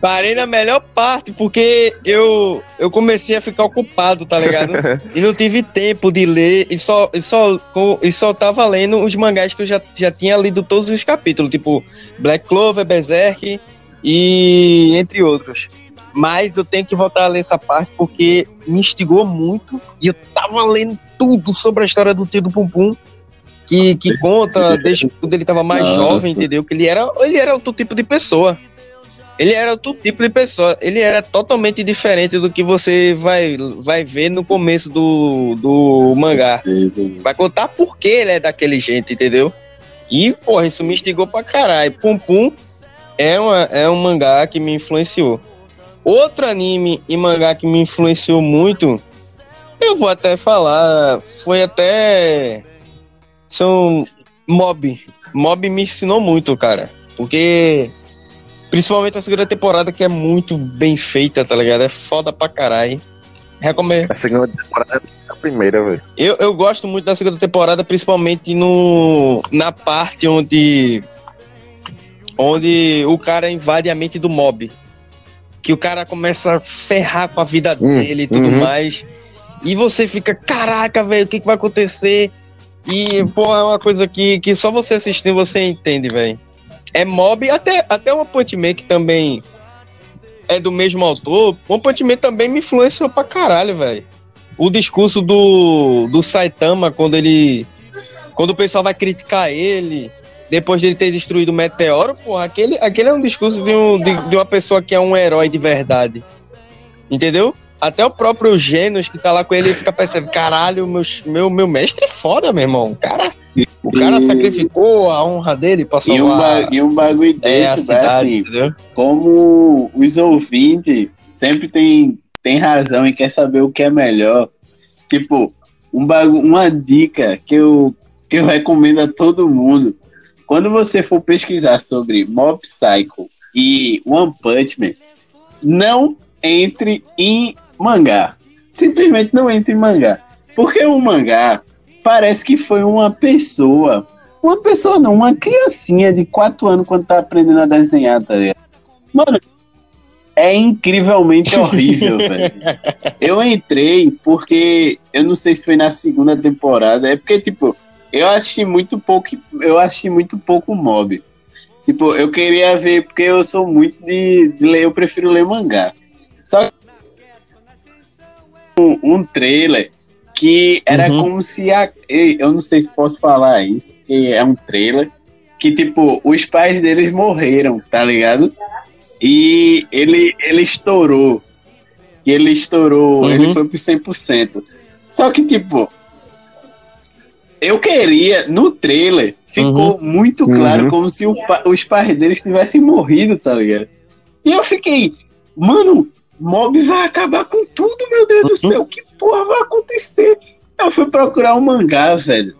parei na melhor parte, porque eu, eu comecei a ficar ocupado, tá ligado? e não tive tempo de ler, e só, e só, e só tava lendo os mangás que eu já, já tinha lido todos os capítulos, tipo Black Clover, Berserk e entre outros. Mas eu tenho que voltar a ler essa parte porque me instigou muito e eu tava lendo tudo sobre a história do tio do Pum Pum. Que, que conta desde quando ele tava mais Nossa. jovem, entendeu? Que ele era, ele era outro tipo de pessoa. Ele era outro tipo de pessoa. Ele era totalmente diferente do que você vai, vai ver no começo do, do mangá. Vai contar por que ele é daquele jeito, entendeu? E, porra, isso me instigou pra caralho. Pum Pum é, uma, é um mangá que me influenciou. Outro anime e mangá que me influenciou muito, eu vou até falar, foi até. São Mob. Mob me ensinou muito, cara. Porque. Principalmente a segunda temporada, que é muito bem feita, tá ligado? É foda pra caralho. Recomendo. A segunda temporada é a primeira, velho. Eu, eu gosto muito da segunda temporada, principalmente no, na parte onde. Onde o cara invade a mente do mob. Que o cara começa a ferrar com a vida Hum, dele e tudo uhum. mais. E você fica, caraca, velho, o que, que vai acontecer? E, pô, é uma coisa que, que só você assistindo você entende, velho. É mob, até, até o Punch Man, que também é do mesmo autor. O Punch Man também me influenciou pra caralho, velho o discurso do, do Saitama quando ele. Quando o pessoal vai criticar ele, depois de ele ter destruído o meteoro, porra, aquele, aquele é um discurso de, um, de, de uma pessoa que é um herói de verdade. Entendeu? Até o próprio Genos que tá lá com ele fica pensando, caralho, meu, meu, meu mestre é foda, meu irmão. O cara, o cara E- sacrificou a honra dele pra E um, salvar ba- e um bagulho é, a desse, cidade, assim, entendeu? como os ouvintes sempre tem, tem razão e quer saber o que é melhor. Tipo, um bagu uma dica que eu, que eu recomendo a todo mundo. Quando você for pesquisar sobre Mob Psycho e One Punch Man, não entre em mangá. Simplesmente não entre em mangá. Porque o mangá parece que foi uma pessoa. Uma pessoa não, uma criancinha de 4 anos quando tá aprendendo a desenhar, tá ligado? Mano, é incrivelmente horrível, velho. Eu entrei porque eu não sei se foi na segunda temporada, é porque tipo, eu assisti muito pouco, eu assisti muito pouco mob. Tipo, eu queria ver porque eu sou muito de, de ler, eu prefiro ler mangá. Só que um, trailer que era Uhum. como se a, eu não sei se posso falar isso, porque é um trailer que tipo, os pais deles morreram, tá ligado? E ele, ele estourou. E ele estourou, Uhum. ele foi pro 100%. Só que, tipo, eu queria, no trailer, ficou muito claro Uhum. como se pa- os pais deles tivessem morrido, tá ligado? E eu fiquei, mano, Mob vai acabar com tudo, meu Deus do céu, que porra vai acontecer? Eu fui procurar um mangá, velho.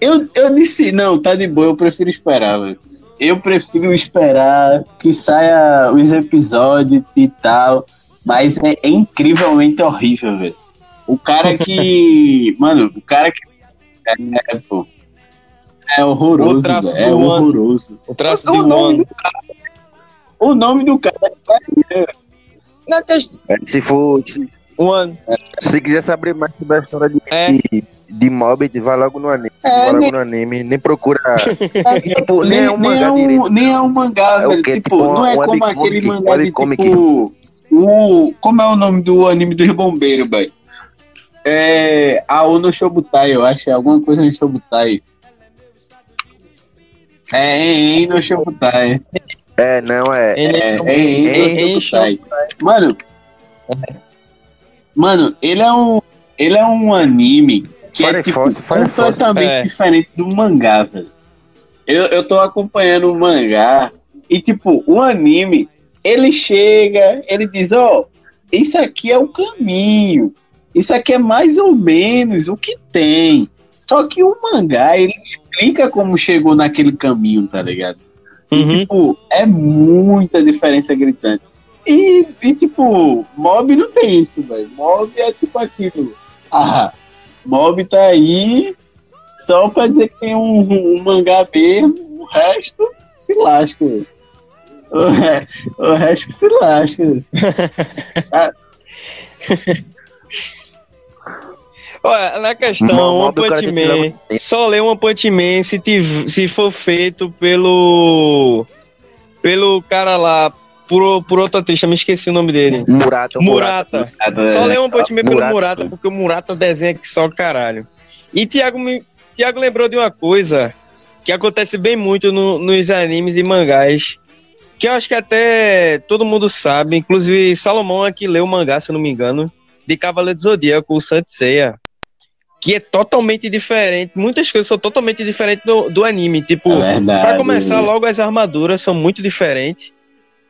Eu, eu disse, não, tá de boa, eu prefiro esperar, velho. Eu prefiro esperar que saia os episódios e tal. Mas é, é incrivelmente horrível, velho. O cara que. mano, o cara que. É, pô. É horroroso, O traço velho. É horroroso. O traço O de nome do cara. O nome do cara é Não, que as- Se for. Se, One. se quiser saber mais sobre a história de, É. de, de Mobbit, vai logo no anime. É, vai logo nem- no anime. Nem procura. É, tipo, nem, nem, é um mangá é um, direito. nem é um mangá, É velho. Tipo, Tipo não é como aquele um mangá de webcomic. tipo. O, como é o nome do anime dos bombeiros, velho? É. A Ono Shobutai, eu acho. É alguma coisa no Shobutai. É, En no Shobutai. É, não, é. Ele É, é, é Shobutai. Mano. Mano, ele é um. Ele é um anime que Fire é tipo, Force, completamente É. diferente do mangá, velho. Eu, eu tô acompanhando o mangá e, tipo, o anime, ele chega, ele diz, ó, isso aqui é o caminho, isso aqui é mais ou menos o que tem. Só que o mangá, ele explica como chegou naquele caminho, tá ligado? E, Uhum. tipo, é muita diferença gritante. E, e, tipo, mob não tem isso, velho. Mob é tipo aquilo. Ah, mob tá aí Só pra dizer que tem um, um mangá mesmo, o resto se lasca. O, re, o resto se lasca. Olha, na questão, One Punch Man, só lê One Punch Man se, tiv- se for feito pelo. pelo cara lá, por, por outro eu me esqueci o nome dele. Murata, Murata. Só lê One Punch Man pelo Murata. Murata, porque o Murata desenha que só caralho. E Thiago, me, Thiago lembrou de uma coisa que acontece bem muito no- nos animes e mangás. Que eu acho que até todo mundo sabe, inclusive Salomão aqui leu o mangá, se eu não me engano, de Cavaleiro do Zodíaco, o Saint Seiya. Que é totalmente diferente, muitas coisas são totalmente diferentes do, do anime. Tipo, É. Pra começar, logo as armaduras são muito diferentes.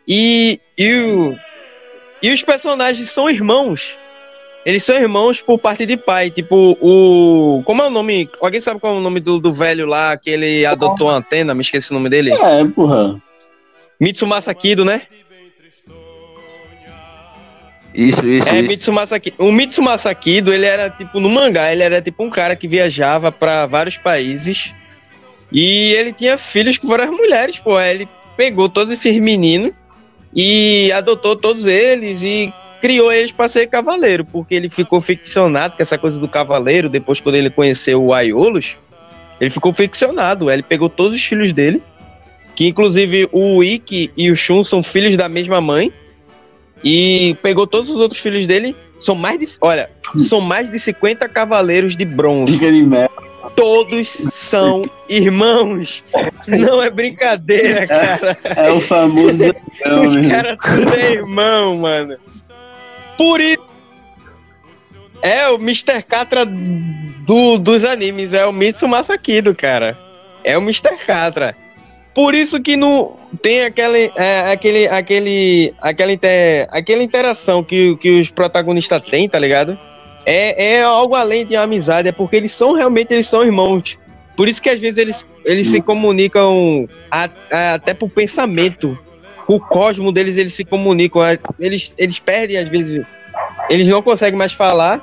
E, e, o- e os personagens são irmãos. Eles são irmãos por parte de pai. Tipo, o. Como é o nome? Alguém sabe qual é o nome do, do velho lá que ele adotou a antena? Me esqueci o nome dele. É, porra. Mitsumasa Kido, né? Isso, isso, É, isso. Mitsumasa Kido. O Mitsumasa Kido, ele era tipo, no mangá, ele era tipo um cara que viajava pra vários países. E ele tinha filhos que foram as mulheres, pô. Ele pegou todos esses meninos e adotou todos eles e criou eles pra ser cavaleiro, porque ele ficou ficcionado com essa coisa do cavaleiro, depois quando ele conheceu o Aiolos, ele ficou ficcionado. Ele pegou todos os filhos dele, que inclusive o Ikki e o Shun são filhos da mesma mãe. E pegou todos os outros filhos dele. São mais de. Olha, são mais de 50 cavaleiros de bronze. Fica de merda. Todos são irmãos. Não é brincadeira, cara. É o famoso. Os né? caras tudo é irmão, mano. Por isso. É o Mr. Catra do, dos animes. É o Mitsumasa Kido, cara. É o Mr. Catra. Por isso que não tem aquele, é, aquele, aquele, aquela, inter, aquela interação que, que os protagonistas têm, tá ligado? É, é algo além de amizade, é porque eles são realmente eles são irmãos. Por isso que às vezes eles, eles se comunicam a- a- até por pensamento. O cosmo deles, eles se comunicam. Eles, eles perdem, às vezes. Eles não conseguem mais falar.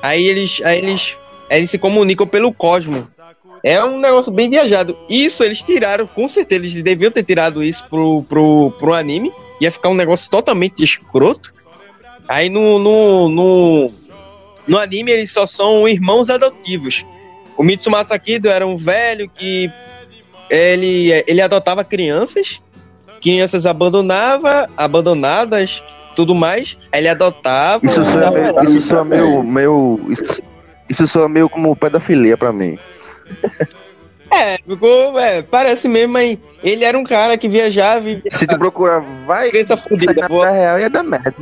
Aí eles, aí eles, aí eles se comunicam pelo cosmo. É um negócio bem viajado. Isso eles tiraram, com certeza. Eles deviam ter tirado isso pro, pro, pro anime. Ia ficar um negócio totalmente escroto. Aí no, no, no, no anime eles só são irmãos adotivos. O Mitsumasa Kido era um velho que ele, ele adotava crianças, crianças abandonava, abandonadas, tudo mais. Aí ele adotava. Isso meio, isso soa meio, meio isso, isso soa meio como pedofilia pra mim. É, ficou, é, parece mesmo, mas ele era um cara que viajava e Se tu procurar, vai criança fudida. na vida real ia dar merda.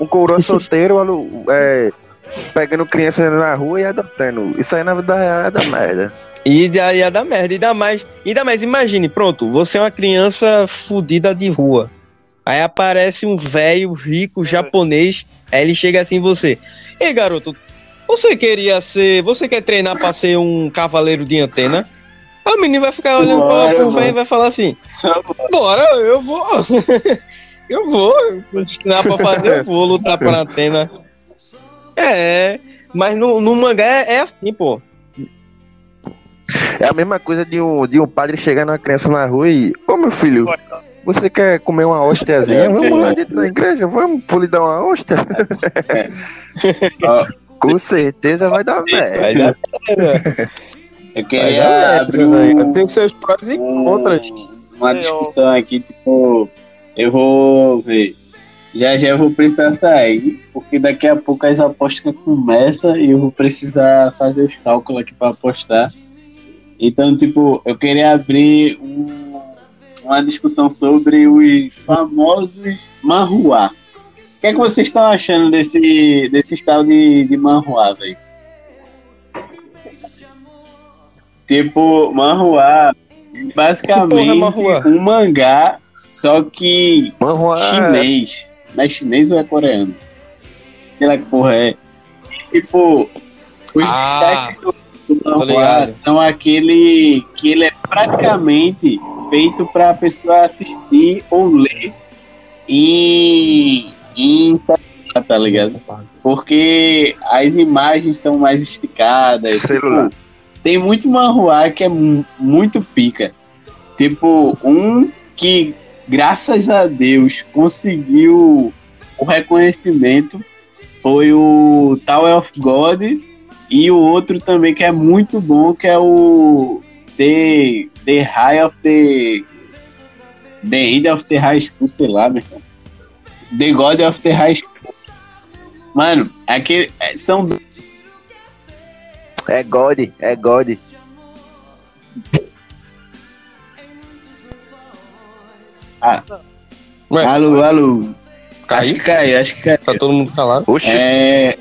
Um coroa solteiro alu- é, pegando criança na rua e adotando. Isso aí na vida real ia dar merda. E ia, ia dar merda, ainda mais, ainda mais, imagine, pronto, você é uma criança fudida de rua. Aí aparece um velho rico japonês, aí ele chega assim em você. Ei, garoto, você queria ser. Você quer treinar pra ser um cavaleiro de antena? Aí o menino vai ficar olhando pra- Bora, pro velho e vai falar assim: Bora, eu vou. eu vou. Treinar pra fazer, eu vou lutar pra antena. É, mas no, no mangá é, é assim, pô. É a mesma coisa de um, de um padre chegar numa criança na rua e. Ô meu filho, você quer comer uma hóstiazinha? Vamos lá dentro da igreja, vamos lhe dar uma hóstia? Ó, Com certeza vai dar merda. Vai dar merda. eu Vai queria dar abrir merda. um, Tem seus prós e contras. uma discussão aqui, tipo, eu vou ver. Já já eu vou precisar sair, porque daqui a pouco as apostas começam e eu vou precisar fazer os cálculos aqui para apostar. Então, tipo, eu queria abrir um- uma discussão sobre os famosos manhua. O que é que vocês estão achando desse, desse estado de, de manhua, velho? Tipo, manhua, basicamente é manhua? um mangá, só que Manhua, chinês. Não é chinês ou é coreano? Sei lá que porra é. Tipo, os Ah, destaques do, do manhua são aquele que ele é praticamente feito para a pessoa assistir ou ler em, celular, tá ligado? Porque as imagens são mais esticadas. Celular. tipo, tem muito manhua que é mu- muito pica. Tipo, um que, graças a Deus, conseguiu o reconhecimento foi o Tower of God e o outro também que é muito bom, que é o The, the High of the The End of the High School, sei lá, meu irmão. The God of the High School. Mano, aquele, é, são É God, é God. Ué, Alô, alô. Acho caiu? que caiu, acho que caiu. Tá todo mundo calado? Oxe, É.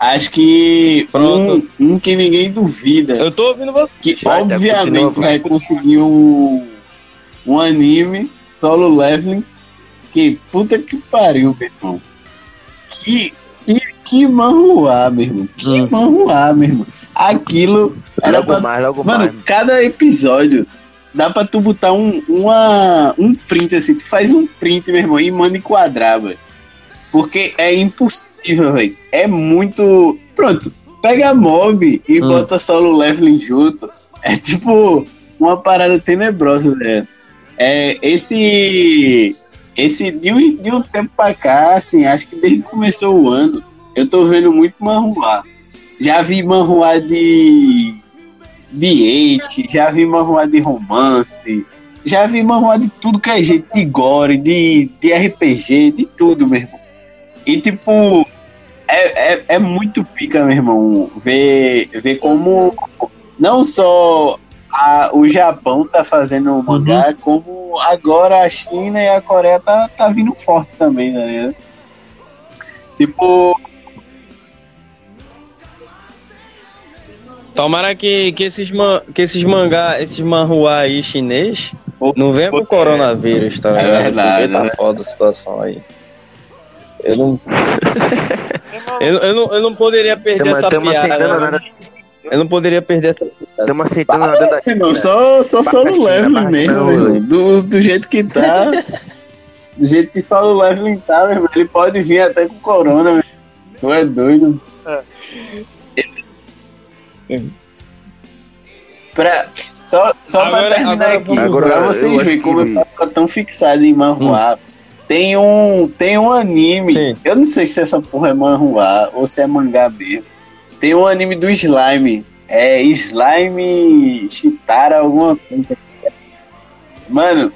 Acho que Pronto. um, um que ninguém duvida, Eu tô ouvindo você. que Vai, Thiago, obviamente vai conseguir um, um anime solo leveling. Que puta que pariu, meu irmão. Que, que, que manhua, meu irmão. Que Hum. meu irmão. Aquilo era logo pra mais, logo Mano, mais. cada episódio dá pra tu botar um, uma, um print assim. Tu faz um print, meu irmão, e manda enquadrar, velho. Porque é impossível, velho. É muito. Pronto, pega a mob e Hum. bota solo leveling junto. É tipo uma parada tenebrosa, né? É, esse. Esse de um, de um tempo pra cá, assim, acho que desde que começou o ano, eu tô vendo muito manhua. Já vi manhua de de hate, já vi manhua de romance, já vi manhua de tudo que é jeito, de gore, de, de RPG, de tudo, meu irmão. E tipo, é, é, é muito pica, meu irmão, ver, ver como não só a- o Japão tá fazendo o mangá, como agora a China e a Coreia tá, tá vindo forte também, né? Tipo, Tomara que, que, esses, man, que esses mangá, esses manhua aí chinês não venha com o coronavírus, tá É ligado? verdade, Porque tá né? foda a situação aí. Eu não. eu, eu, não, eu não poderia perder essa Estamos aceitando piada. né? Eu não poderia perder essa. Estamos aceitando nada da Irmão, só, só solo baixinha, mesmo, irmão. Do, do jeito que tá. do jeito que solo leveling tá, meu irmão. Ele pode vir até com corona, meu. Tu é doido. Pra, só só Agora- pra terminar agora aqui, Agora, pra vocês verem como que- eu tava tão fixado em manhua. Tem um, tem um anime, Sim. eu não sei se essa porra é manhua ou se é mangá mesmo. Tem um anime do Slime, é Slime Chitara alguma coisa. Mano,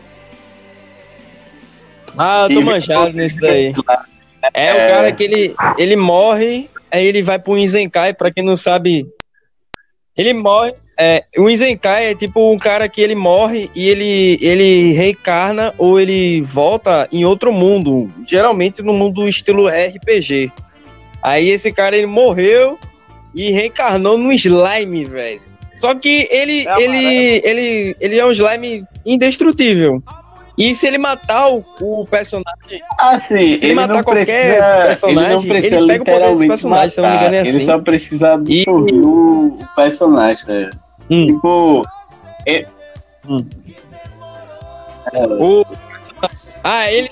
Ah, eu tô manchado nesse daí. É, É. o cara que ele, ele morre, aí ele vai pro Inzenkai, pra quem não sabe. Ele morre. É, o Inzenkai é tipo um cara que ele morre e ele, ele reencarna ou ele volta em outro mundo. Geralmente no mundo estilo RPG. Aí esse cara ele morreu e reencarnou no slime, velho. Só que ele, É ele, ele, ele é um slime indestrutível. E se ele matar o, o personagem, assim, Se ele matar não qualquer precisa, personagem, ele não precisa ele pega o poder desse personagem, se eu não me matar, engano é Ele assim. só precisa absorver o, o personagem, né? Hum. Tipo, o... Ah, ele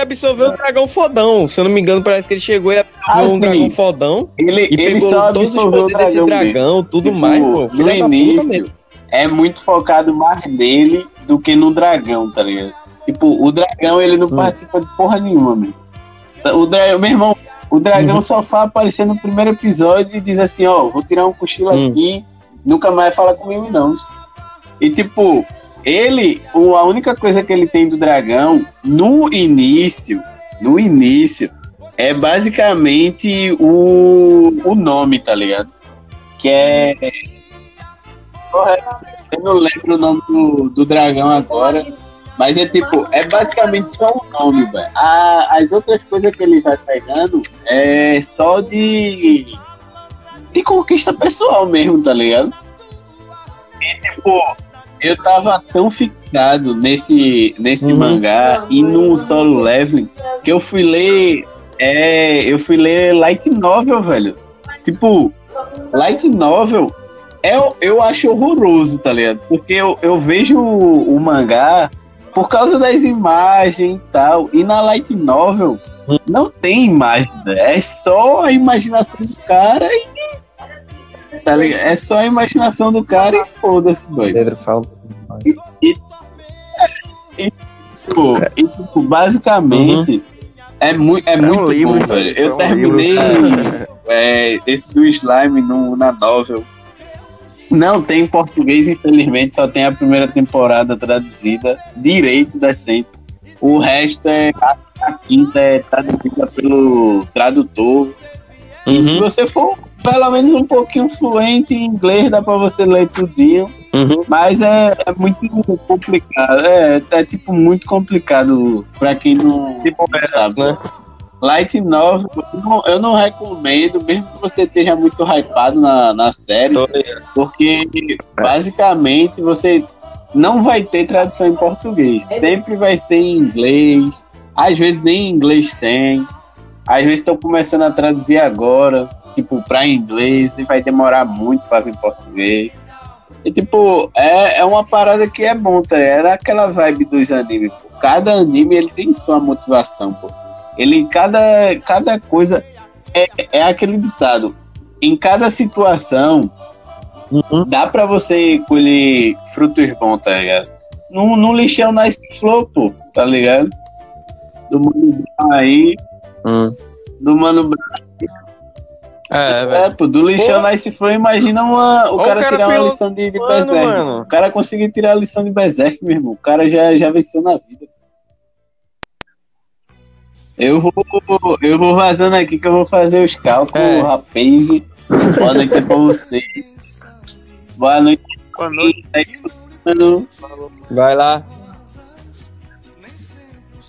absorveu o dragão fodão. Se eu não me engano, parece que ele chegou e absorveu um Assim, dragão fodão ele, e pegou só todos os poderes desse dragão dele. tudo Tipo, mais, pô. no início, é muito focado mais nele do que no dragão, tá ligado? Tipo, o dragão, ele não Hum. participa de porra nenhuma, meu. O dragão, meu irmão, o dragão Uhum. só vai aparecer no primeiro episódio e diz assim, ó, vou tirar um cochilo Hum. aqui, nunca mais fala comigo não. E tipo, ele, a única coisa que ele tem do dragão, no início, no início, é basicamente o, o nome, tá ligado? Que é. Eu não lembro o nome do, do dragão agora. Mas é tipo, é basicamente só o nome, velho. As outras coisas que ele vai pegando é só de. de conquista pessoal mesmo, tá ligado? E tipo, eu tava tão fixado nesse, nesse Uhum. mangá e no solo leveling que eu fui ler. É, eu fui ler Light Novel, velho. Tipo, Light Novel é, eu acho horroroso, tá ligado? Porque eu, eu vejo o, o mangá por causa das imagens e tal. E na Light Novel não tem imagem, né? é só a imaginação do cara e Tá? É só a imaginação do cara e foda-se, boy. Pedro fala. Tipo, e, tipo, basicamente, é, mui é, um muito livro, bom, velho. é Eu um terminei livro, é, esse do slime no, na novel. Não tem em português, infelizmente, só tem a primeira temporada traduzida direito decente. O resto é a, a quinta é traduzida pelo tradutor. E se Uhum, você for pelo menos um pouquinho fluente em inglês, dá pra você ler tudinho. uhum. Mas é, é muito complicado. É, é tipo muito complicado pra quem não, Tipo, não sabe. né? Light Novel, eu não, eu não recomendo, mesmo que você esteja muito hypado na, na série, Tô porque basicamente você não vai ter tradução em português. Sempre vai ser em inglês. Às vezes nem em inglês tem. Às vezes estão começando a traduzir agora, tipo, pra inglês, e vai demorar muito pra vir português. E tipo, é, é uma parada que é bom, tá? ligado? É daquela vibe dos animes. Pô. Cada anime ele tem sua motivação, pô. Ele, cada, cada coisa é, é aquele ditado. Em cada situação, Uhum. dá pra você colher frutos bons, tá ligado? No, no lixão Nice Flow, pô, tá ligado? Do Mano Brown aí, Hum. do Mano Brown. É, É, velho. pô, do lixão Pô. Nice Flow, imagina uma, o Ó, cara, o cara tirar uma lição de, de Mano, Berserk. mano. O cara conseguir tirar a lição de Berserk, meu irmão. O cara já, já venceu na vida. Eu vou, eu vou vazando aqui que eu vou fazer os cálculos, É. rapaz. Boa noite pra você. Boa noite. Boa noite. mano. Vai lá.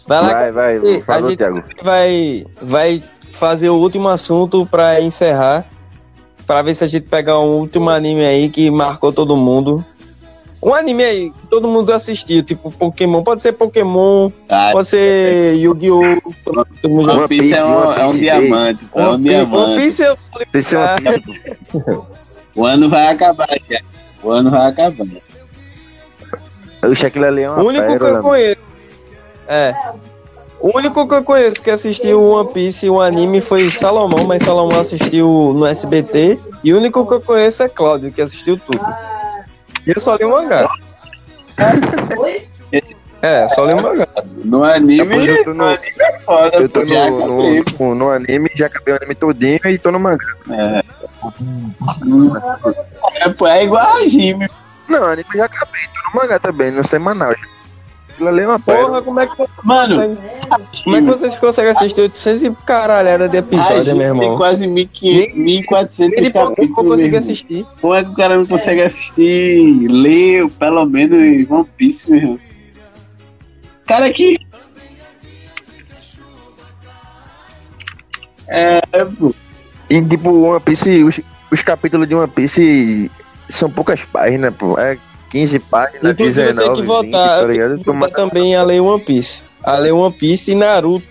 Vai lá Vai, vai, a gente Thiago. vai, vai fazer o último assunto pra encerrar. Pra ver se a gente pegar um último anime aí que marcou todo mundo. Um anime aí que todo mundo assistiu, tipo Pokémon. Pode ser Pokémon, Ah, pode ser Yu-Gi-Oh! One Piece é um, One é um Piece, diamante, é um Piece- One diamante. Piece eu é. O ano vai acabar, já. O ano vai acabar. Que aquilo ali é uma O único que eu pérola. conheço. É. O único que eu conheço que assistiu One Piece, o anime, foi Salomão, mas Salomão assistiu no SBT. E o único que eu conheço é Cláudio, que assistiu tudo. E eu só li o mangá. É, só li o mangá. No anime, eu tô no- no anime é foda, Eu tô já no, acabei, no, no, no anime, já acabei o anime todinho e tô no mangá. É. É, é igual a Jimmy. Não, o anime já acabei, tô no mangá também, no semanal. Aquilo ali é uma pérola. Porra, como é que, Mano, como é que vocês conseguem assistir 800 e caralhada de episódio, meu tem irmão? quase 1.500, 1.400 Ele pouco eu capítulos. meu irmão. assistir. Como é que o cara não consegue assistir, ler pelo menos One Piece, meu irmão? Cara que. É, pô. E tipo, One Piece, os, os capítulos de One Piece são poucas páginas, pô. É 15 páginas, Inclusive, eu 19, tenho que 20, voltar, tá ligado? eu tenho que voltar também a ler One Piece. A ler One Piece e Naruto.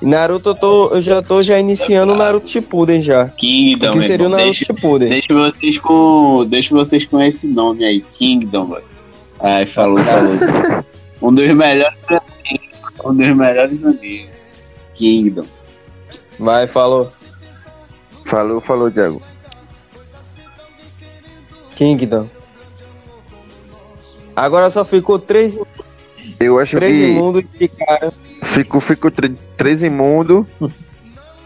Naruto eu, tô, eu já tô já iniciando o Naruto Shippuden já. Kingdom, que seria o. Naruto Deixa, Shippuden. deixa vocês com. Deixa vocês com esse nome aí, Kingdom, velho. Ai, falou, falou. um dos melhores. Um dos melhores animes. Kingdom. Vai, falou. Falou, falou, Thiago. Kingdom. Agora só ficou três, Eu acho três que imundos de cara. ficou, ficou três imundo.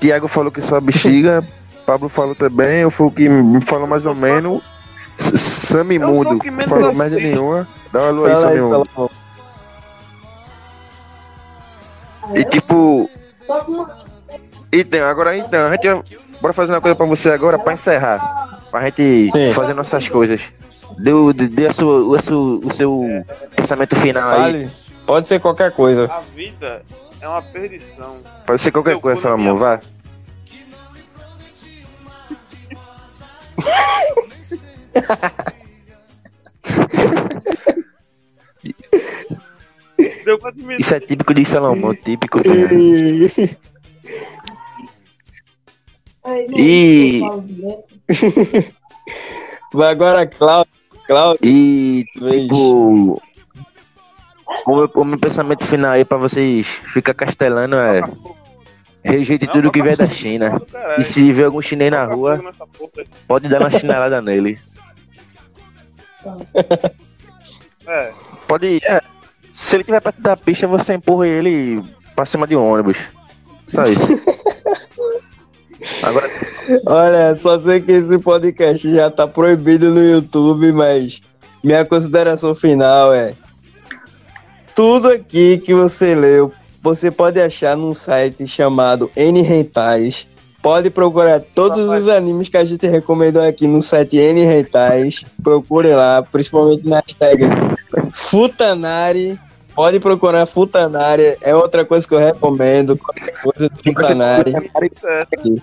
Thiago falou que só bexiga. Pablo falou também. Eu fui o que me falou mais ou menos. Sam Imundo. Falou merda nenhuma. Dá uma lua aí, Sam fala, E tipo. Então, agora então, a gente bora fazer uma coisa pra você agora pra encerrar. Pra gente Sim. fazer nossas coisas. Dê, dê, dê a sua, o, seu, o seu pensamento final aí. Fale. Pode ser qualquer coisa. A vida é uma perdição. Pode ser qualquer Meu coisa. Deu quantos minutos? Isso é típico de Salomão, típico. ligado? E- Vai agora, Cláudio. Cláudio, E, tipo. O meu, o meu pensamento final aí pra vocês ficar castelando é. Rejeite tudo que vier da China. E se ver algum chinês na rua, pode dar uma chinelada nele. É, Pode. é, se ele tiver perto da pista, você empurra ele pra cima de um ônibus. Só isso. Agora, Olha, só sei que esse podcast já tá proibido no YouTube, mas minha consideração final é: tudo aqui que você leu, você pode achar num site chamado N Rentais. Pode procurar todos os animes que a gente recomendou aqui no site N Rentais. Procure lá, principalmente na hashtag Futanari. Pode procurar Futanari, é outra coisa que eu recomendo. Qualquer coisa do Futanari.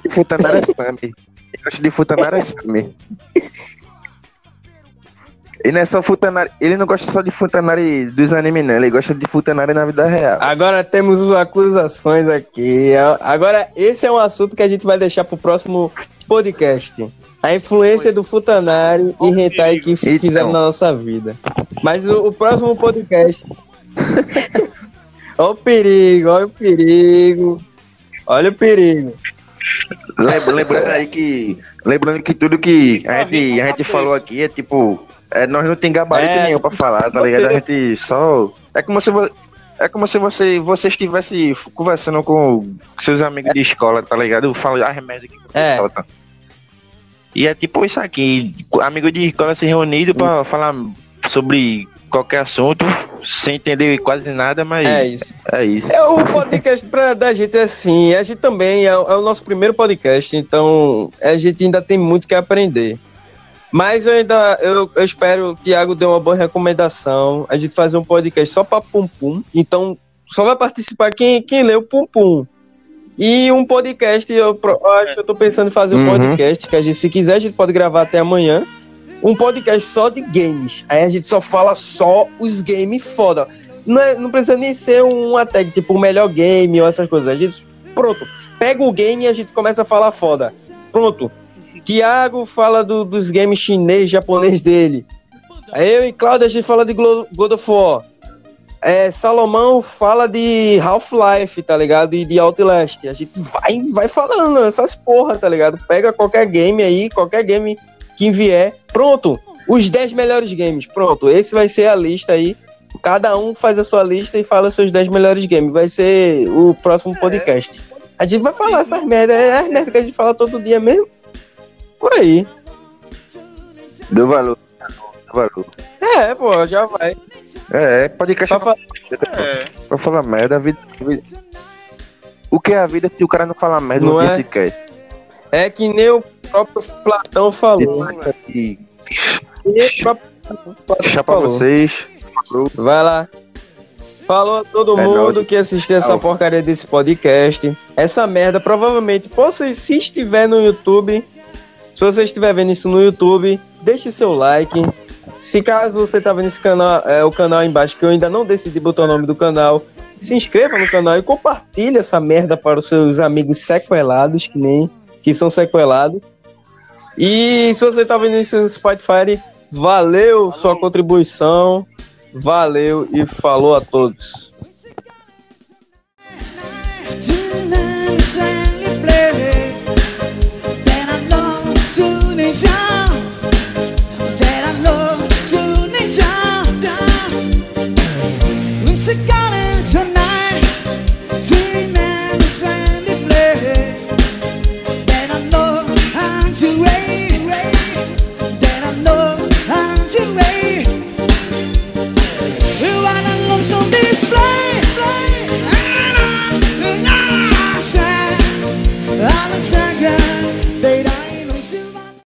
de Futanara Sami. Eu gosto de Futanara Sami. E não é só Futanari. Ele não gosta só de Futanari dos animes, não. Ele gosta de Futanari na vida real. Agora temos as acusações aqui. Agora, esse é um assunto que a gente vai deixar pro próximo podcast. A influência do Futanari e Hentai que Então. fizeram na nossa vida. Mas o, o próximo podcast. Olha o perigo, olha o perigo. Olha o perigo. Lem- Lembrando aí que. Lembrando que tudo que a gente, a gente falou aqui é tipo. é, nós não tem gabarito É, nenhum pra falar, tá ligado? A gente só. É como se É como se você, você estivesse conversando com seus amigos de escola, tá ligado? Fala as merdas que você É. solta. E é tipo isso aqui, amigo de escola se reunido pra falar sobre qualquer assunto, sem entender quase nada, mas É é, isso. isso. É, o podcast pra, da gente é assim. A gente também é, é o nosso primeiro podcast, então a gente ainda tem muito que aprender. Mas eu ainda eu, eu espero que o Thiago dê uma boa recomendação. A gente fazer um podcast só pra Pum Pum. Então, só vai participar quem, quem lê o Pum Pum. E um podcast, eu, eu acho que eu tô pensando em fazer um Uhum. podcast, que a gente, se quiser, a gente pode gravar até amanhã. Um podcast só de games. Aí a gente só fala só os games foda. Não, é- não precisa nem ser uma tag, tipo, o melhor game ou essas coisas. A gente, pronto, pega o game e a gente começa a falar foda. Pronto. Tiago fala do- dos games chinês, japonês dele. Eu e Cláudio a gente fala de God of War. É, Salomão fala de Half-Life, tá ligado? E de Outlast. A gente vai, vai falando essas porra, tá ligado? Pega qualquer game aí, qualquer game que vier. Pronto. Os 10 melhores games. Pronto. Esse vai ser a lista aí. Cada um faz a sua lista e fala seus 10 melhores games. Vai ser o próximo podcast. A gente vai falar essas merdas. É as merdas que a gente fala todo dia mesmo. Por aí. Deu valor. Deu valor. É, pô, já vai. É, podcast Pra fa- é. Pra falar merda, a vida, a vida- O que é a vida se o cara não falar merda Não no dia é? sequer? É que nem o próprio Platão falou. E chapa falou. vocês. Vai lá. Falou a todo É mundo nóis. que assistiu essa porcaria desse podcast. Essa merda, provavelmente, possa, se estiver no YouTube, se você estiver vendo isso no YouTube, deixe seu like. Se caso você tá vendo esse canal, é, o canal aí embaixo, que eu ainda não decidi botar o nome do canal, se inscreva no canal e compartilhe essa merda para os seus amigos sequelados, que nem que são sequelados. E se você tá vendo isso no Spotify, valeu sua contribuição. Valeu e falou a todos. Then I to. Then